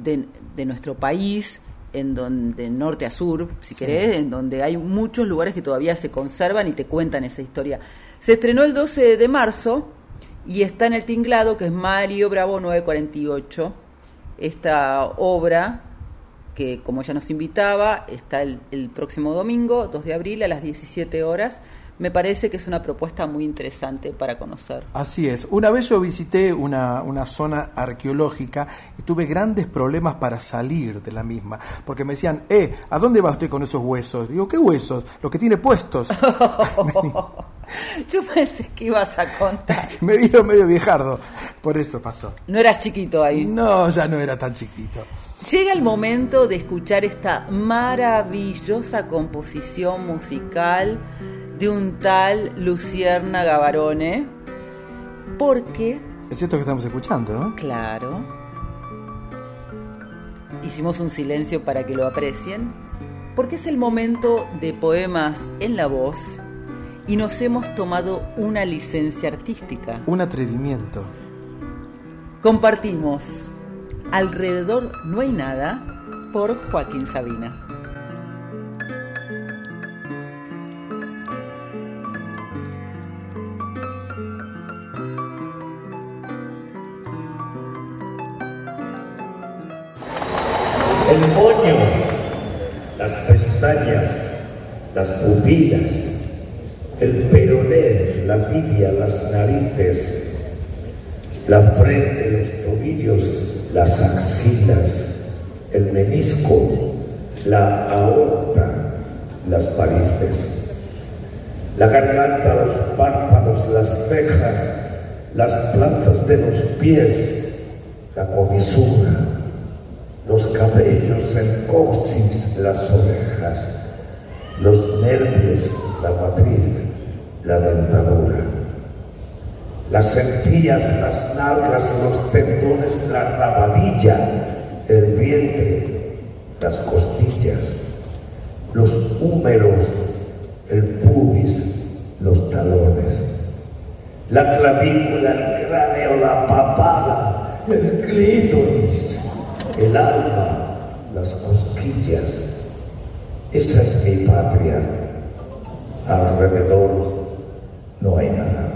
de, de nuestro país, en donde de norte a sur, si Sí. querés, en donde hay muchos lugares que todavía se conservan y te cuentan esa historia. Se estrenó el 12 de marzo y está en el tinglado que es Mario Bravo 948 esta obra que como ya nos invitaba está el, el próximo domingo 2 de abril a las 17 horas me parece que es una propuesta muy interesante para conocer Así es. Una vez yo visité una, una zona arqueológica y tuve grandes problemas para salir de la misma, porque me decían, eh, ¿a dónde va usted con esos huesos? Digo, ¿qué huesos? Los que tiene puestos. yo pensé que ibas a contar me vieron medio viejardo, por eso pasó. no eras chiquito ahí No, ya no era tan chiquito. Llega el momento de escuchar esta maravillosa composición musical de un tal Lucierna Gavarone, porque, Es esto que estamos escuchando, ¿no? claro, hicimos un silencio para que lo aprecien, porque es el momento de poemas en la voz y nos hemos tomado una licencia artística. Un atrevimiento. Compartimos Alrededor no hay nada por Joaquín Sabina. El las pestañas, las pupilas, el peroné, la tibia, las narices, la frente, los tobillos, las axilas, el menisco, la aorta, las varices, la garganta, los párpados, las cejas, las plantas de los pies, la comisura, los cabellos, el coxis, las orejas, los nervios, la matriz, la dentadura, las encías, las nalgas, los tendones, la rabadilla, el vientre, las costillas, los húmeros, el pubis, los talones, la clavícula, el cráneo, la papada, el clítoris, el alma, las cosquillas. Esa es mi patria. Alrededor no hay nada.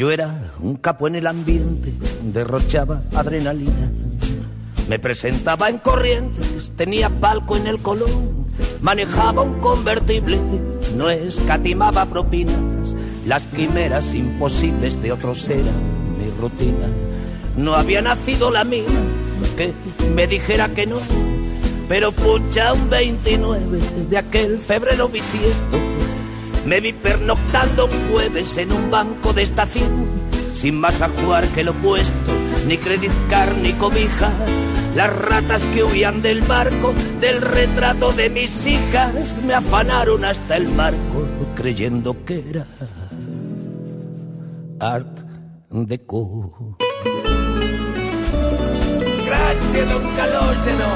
Yo era un capo en el ambiente, derrochaba adrenalina. Me presentaba en corrientes, tenía palco en el Colón, manejaba un convertible, no escatimaba propinas. Las quimeras imposibles de otros eran mi rutina. No había nacido la mía que me dijera que no, pero pucha un 29 de aquel febrero bisiesto me vi pernoctando un jueves en un banco de estación, sin más ajuar que lo puesto, ni credit card ni cobija. Las ratas que huían del barco, del retrato de mis hijas, me afanaron hasta el marco, creyendo que era art deco. Grazie Don Calogero,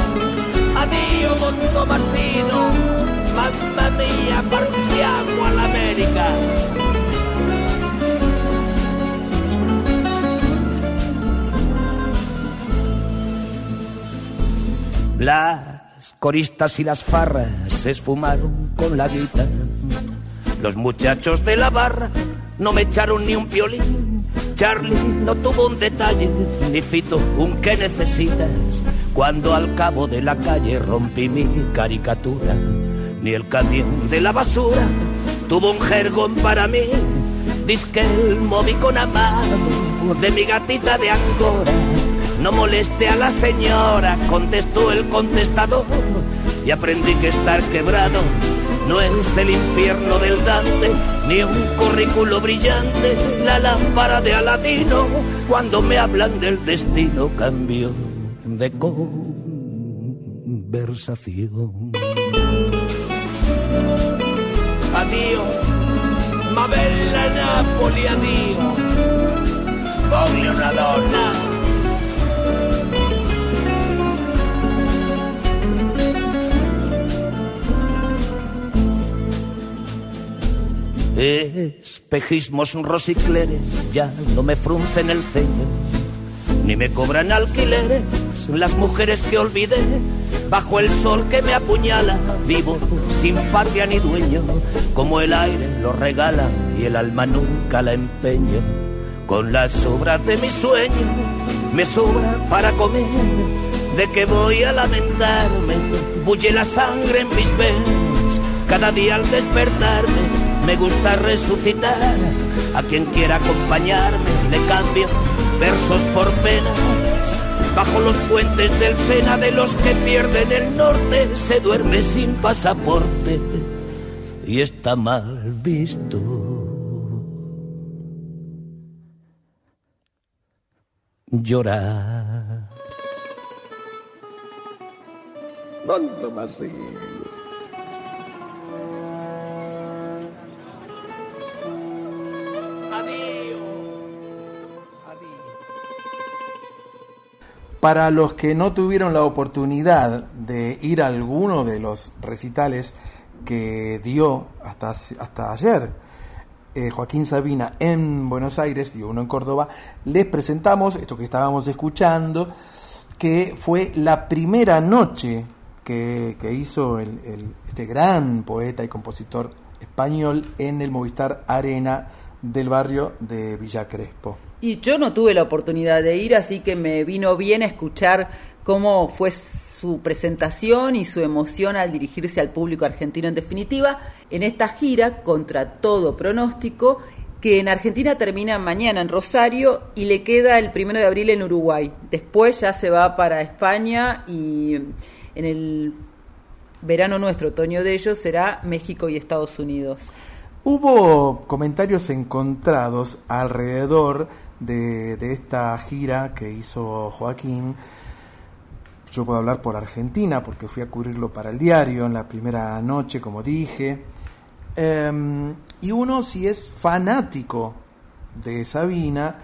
addio Don Tomasino, mamma mia partiamo all'America. Las coristas y las farras se esfumaron con la guitarra. Los muchachos de la barra no me echaron ni un piolín. Charlie no tuvo un detalle, ni Fito un que necesitas. Cuando al cabo de la calle rompí mi caricatura, ni el camión de la basura tuvo un jergón para mí. Disque el moví con amado de mi gatita de Angora. No moleste a la señora, contestó el contestador. Y aprendí que estar quebrado no es el infierno del Dante, ni un currículo brillante, la lámpara de Aladino. Cuando me hablan del destino, cambio de conversación. Addio, ma bella Napoli, addio. Voglio una donna. Espejismos rosicleres ya no me fruncen el ceño, ni me cobran alquileres las mujeres que olvidé. Bajo el sol que me apuñala, vivo sin patria ni dueño, como el aire lo regala y el alma nunca la empeño. Con las sobras de mi sueño me sobra para comer, de que voy a lamentarme, bulle la sangre en mis venas, cada día al despertarme me gusta resucitar. A quien quiera acompañarme le cambio versos por penas. Bajo los puentes del Sena de los que pierden el norte se duerme sin pasaporte y está mal visto. Llorar. Para los que no tuvieron la oportunidad de ir a alguno de los recitales que dio hasta, hasta ayer eh, Joaquín Sabina en Buenos Aires, dio uno en Córdoba, les presentamos esto que estábamos escuchando, que fue la primera noche que, que hizo el, el- este gran poeta y compositor español en el Movistar Arena del barrio de Villa Crespo. Y yo no tuve la oportunidad de ir, así que me vino bien escuchar cómo fue su presentación y su emoción al dirigirse al público argentino en definitiva en esta gira contra todo pronóstico que en Argentina termina mañana en Rosario y le queda el primero de abril en Uruguay. Después ya se va para España y en el verano nuestro, otoño de ellos, será México y Estados Unidos. Hubo comentarios encontrados alrededor de, esta gira que hizo Joaquín. Yo puedo hablar por Argentina porque fui a cubrirlo para el diario en la primera noche, como dije. Em, y uno, si es fanático de Sabina,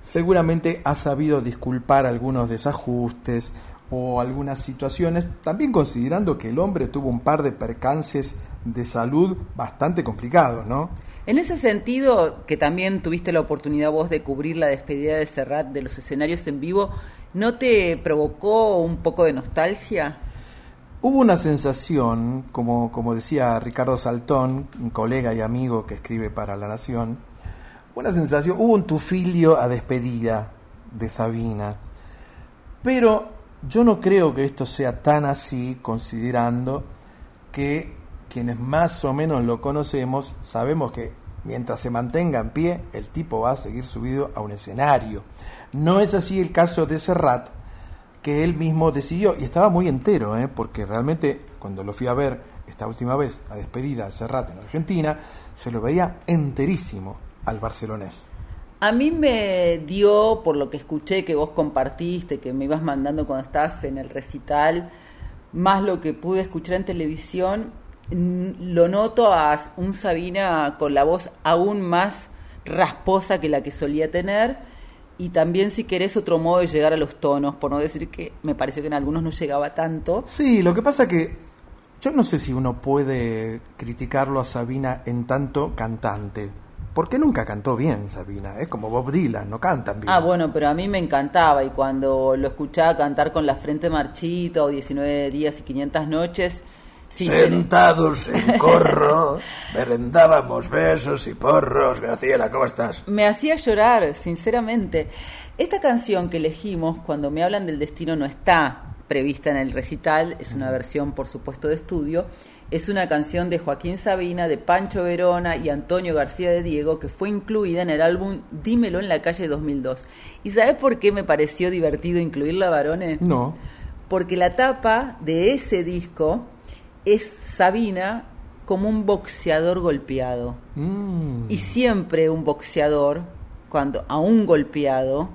seguramente ha sabido disculpar algunos desajustes o algunas situaciones, también considerando que el hombre tuvo un par de percances de salud bastante complicados, ¿no? En ese sentido, que también tuviste la oportunidad vos de cubrir la despedida de Serrat de los escenarios en vivo, ¿no te provocó un poco de nostalgia? Hubo una sensación, como, como decía Ricardo Saltón, un colega y amigo que escribe para La Nación, una sensación, hubo un tufilio a despedida de Sabina. Pero yo no creo que esto sea tan así, considerando que quienes más o menos lo conocemos sabemos que mientras se mantenga en pie, el tipo va a seguir subido a un escenario. No es así el caso de Serrat, que él mismo decidió, y estaba muy entero, ¿eh? porque realmente cuando lo fui a ver esta última vez, a despedida de Serrat en Argentina, se lo veía enterísimo al barcelonés. A mí me dio, por lo que escuché que vos compartiste, que me ibas mandando cuando estás en el recital, más lo que pude escuchar en televisión, lo noto a un Sabina con la voz aún más rasposa que la que solía tener y también si querés otro modo de llegar a los tonos, por no decir que me pareció que en algunos no llegaba tanto. Sí, lo que pasa que yo no sé si uno puede criticarlo a Sabina en tanto cantante, porque nunca cantó bien Sabina, es como Bob Dylan, no cantan bien. Ah, bueno, pero a mí me encantaba y cuando lo escuchaba cantar con la frente marchita o 19 días y 500 noches, Sentados en corro, merendábamos besos y porros. Graciela, ¿cómo estás? me hacía llorar, sinceramente. Esta canción que elegimos, cuando me hablan del destino, no está prevista en el recital, es una versión, por supuesto, de estudio. Es una canción de Joaquín Sabina, de Pancho Verona y Antonio García de Diego, que fue incluida en el álbum Dímelo en la calle 2002. ¿Y sabes por qué me pareció divertido incluirla, varones? No. Porque la tapa de ese disco es Sabina como un boxeador golpeado. Mm. Y siempre un boxeador, cuando a un golpeado,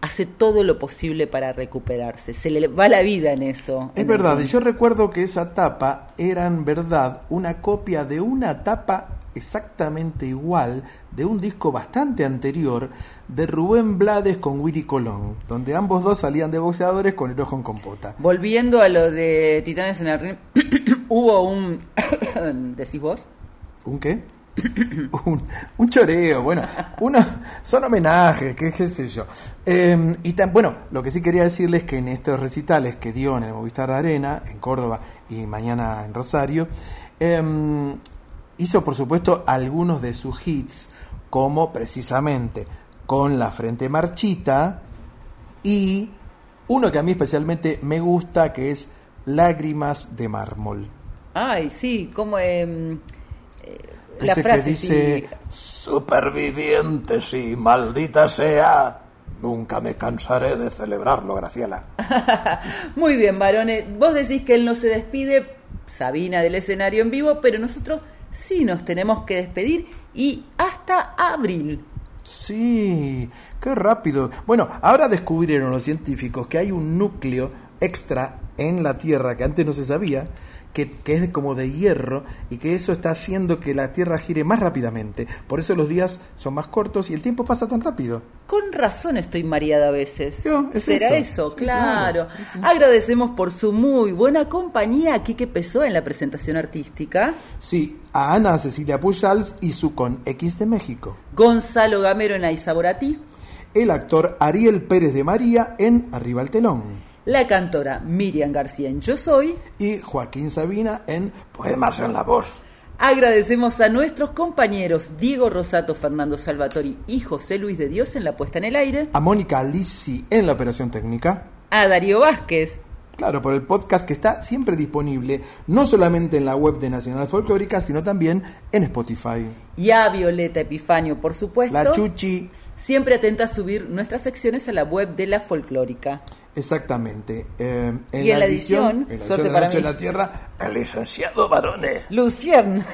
hace todo lo posible para recuperarse. Se le va la vida en eso. Es en verdad, y yo recuerdo que esa tapa era en verdad una copia de una tapa exactamente igual de un disco bastante anterior de Rubén Blades con Willy Colón, donde ambos dos salían de boxeadores con el ojo en compota. Volviendo a lo de Titanes en el Ring, hubo un... ¿Decís vos? ¿Un qué? un, un choreo, bueno, uno, son homenajes, qué, qué sé yo. Eh, y tan, bueno, lo que sí quería decirles que en estos recitales que dio en el Movistar Arena, en Córdoba y mañana en Rosario, eh, hizo por supuesto algunos de sus hits, como precisamente con la frente marchita y uno que a mí especialmente me gusta, que es Lágrimas de mármol. Ay, sí, como... em, eh, la Ese frase, que dice, superviviente, sí, maldita sea, nunca me cansaré de celebrarlo, Graciela. sí. Muy bien, varones. Vos decís que él no se despide, Sabina, del escenario en vivo, pero nosotros sí nos tenemos que despedir y hasta abril. Sí, qué rápido. Bueno, ahora descubrieron los científicos que hay un núcleo extra en la Tierra que antes no se sabía, que, que, es como de hierro y que eso está haciendo que la Tierra gire más rápidamente. Por eso los días son más cortos y el tiempo pasa tan rápido. Con razón estoy mareada a veces. es ¿Será eso. claro. Agradecemos por su muy buena compañía aquí que pesó en la presentación artística. Sí, a Ana Cecilia Pujals y su con X de México. Gonzalo Gamero en Aizaboratí. El actor Ariel Pérez de María en Arriba el Telón. La cantora Miriam García en Yo Soy. Y Joaquín Sabina en Poemas en la Voz. Agradecemos a nuestros compañeros Diego Rosato, Fernando Salvatori y José Luis de Dios en la puesta en el aire. A Mónica Lisi en la operación técnica. A Darío Vázquez. Claro, por el podcast que está siempre disponible, no solamente en la web de Nacional Folclórica, sino también en Spotify. Y a Violeta Epifanio, por supuesto. La Chuchi. Siempre atenta a subir nuestras secciones a la web de la folclórica. Exactamente. Eh, en y en la edición, en la edición de Noche en la Tierra, el licenciado Barone. Lucierna.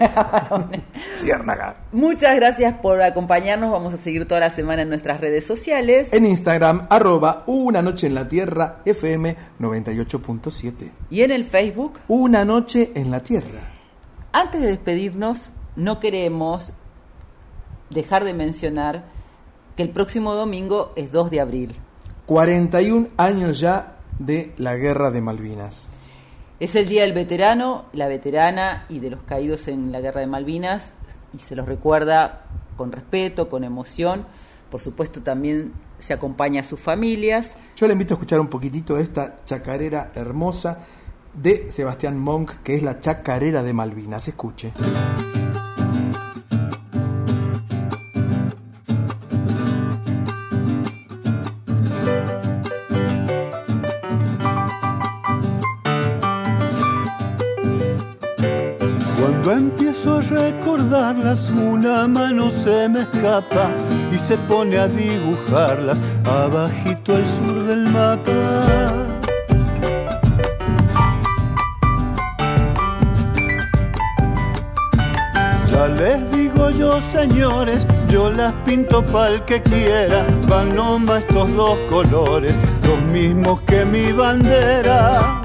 Ciérnaga. Muchas gracias por acompañarnos. Vamos a seguir toda la semana en nuestras redes sociales. En Instagram, arroba Una Noche en la Tierra, FM 98.7. Y en el Facebook. Una Noche en la Tierra. Antes de despedirnos, no queremos dejar de mencionar que el próximo domingo es 2 de abril. 41 años ya de la Guerra de Malvinas. Es el Día del Veterano, la veterana y de los caídos en la Guerra de Malvinas y se los recuerda con respeto, con emoción. Por supuesto también se acompaña a sus familias. Yo le invito a escuchar un poquitito de esta chacarera hermosa de Sebastián Monk, que es la chacarera de Malvinas. Escuche. Una mano se me escapa y se pone a dibujarlas abajito al sur del mapa. Ya les digo yo, señores, yo las pinto pa'l que quiera. Van nomás estos dos colores, los mismos que mi bandera.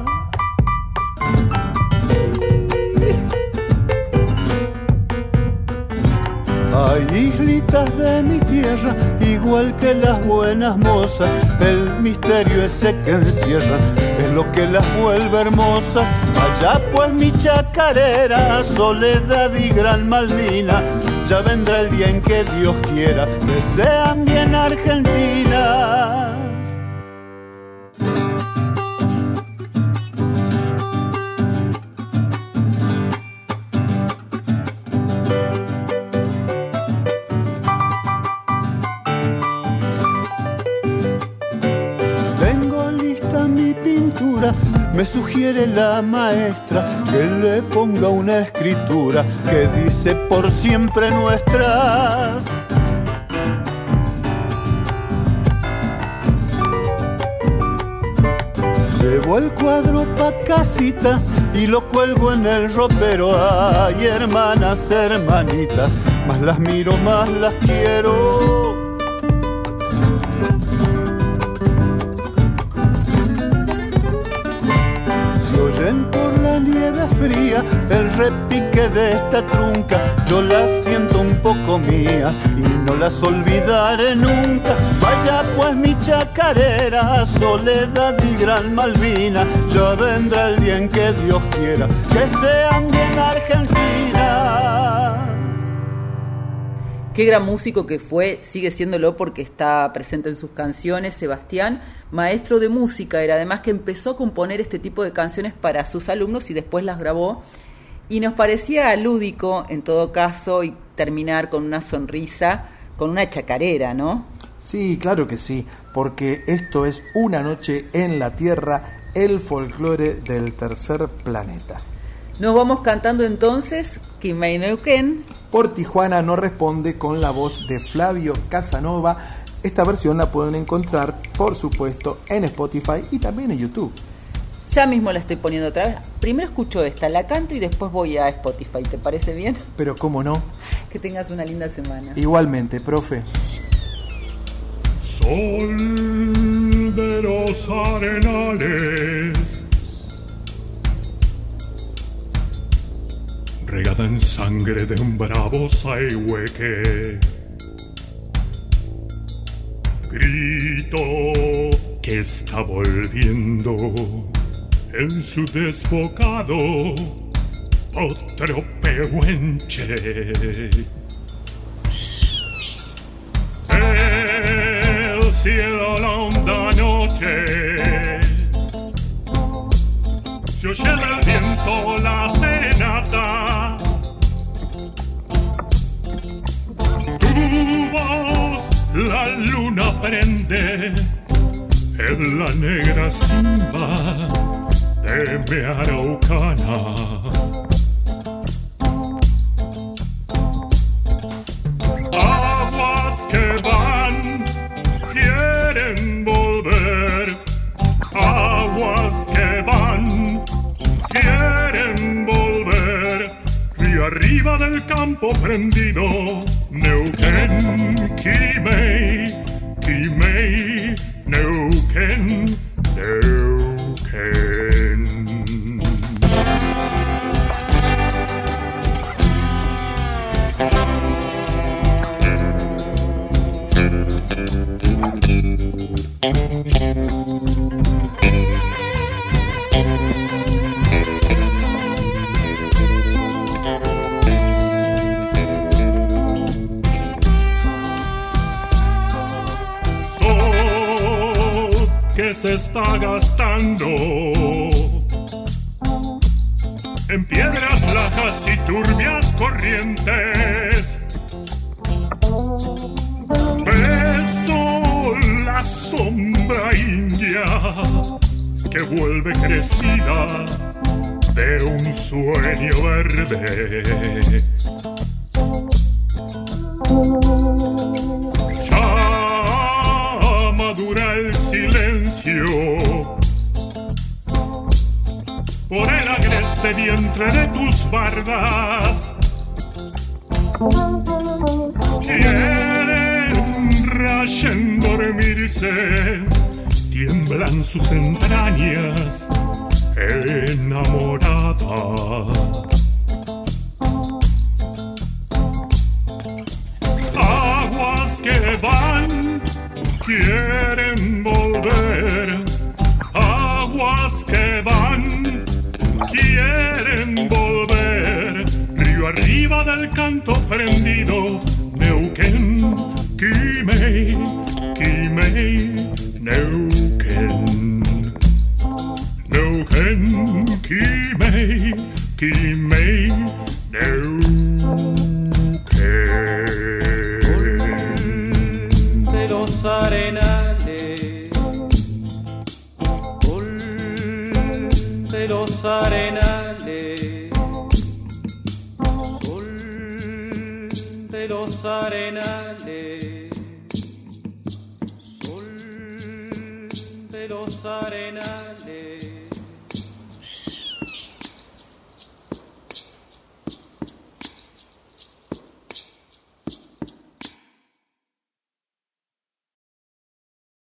Hay islitas de mi tierra, igual que las buenas mozas. El misterio ese que encierra es lo que las vuelve hermosas. Allá pues mi chacarera, soledad y gran Malvina. Ya vendrá el día en que Dios quiera que sean bien argentinas. La maestra que le ponga una escritura que dice por siempre nuestras. Llevo el cuadro pa' casita y lo cuelgo en el ropero. Ay, hermanas, hermanitas, más las miro, más las quiero. De esta trunca, yo las siento un poco mías y no las olvidaré nunca. Vaya pues mi chacarera, soledad y gran Malvina, ya vendrá el día en que Dios quiera que sean bien argentinas. Qué gran músico que fue, sigue siéndolo porque está presente en sus canciones. Sebastián, maestro de música, era además que empezó a componer este tipo de canciones para sus alumnos y después las grabó. Y nos parecía lúdico, en todo caso, y terminar con una sonrisa, con una chacarera, ¿no? Sí, claro que sí, porque esto es Una Noche en la Tierra, el folclore del tercer planeta. Nos vamos cantando entonces Kimei Neuquén. Por Tijuana no responde con la voz de Flavio Casanova. Esta versión la pueden encontrar, por supuesto, en Spotify y también en YouTube. Ya mismo la estoy poniendo otra vez. Primero escucho esta, la canto y después voy a Spotify. ¿Te parece bien? Pero cómo no, Que tengas una linda semana. igualmente, profe. Sol de los arenales, regada en sangre de un bravo saihueque. Grito que está volviendo en su desbocado otro pehuenche. El cielo la honda noche se oye del viento la serenata. Tu voz la luna prende en la negra simba de mi araucana. Aguas que van, quieren volver. Aguas que van, quieren volver. Río arriba del campo prendido,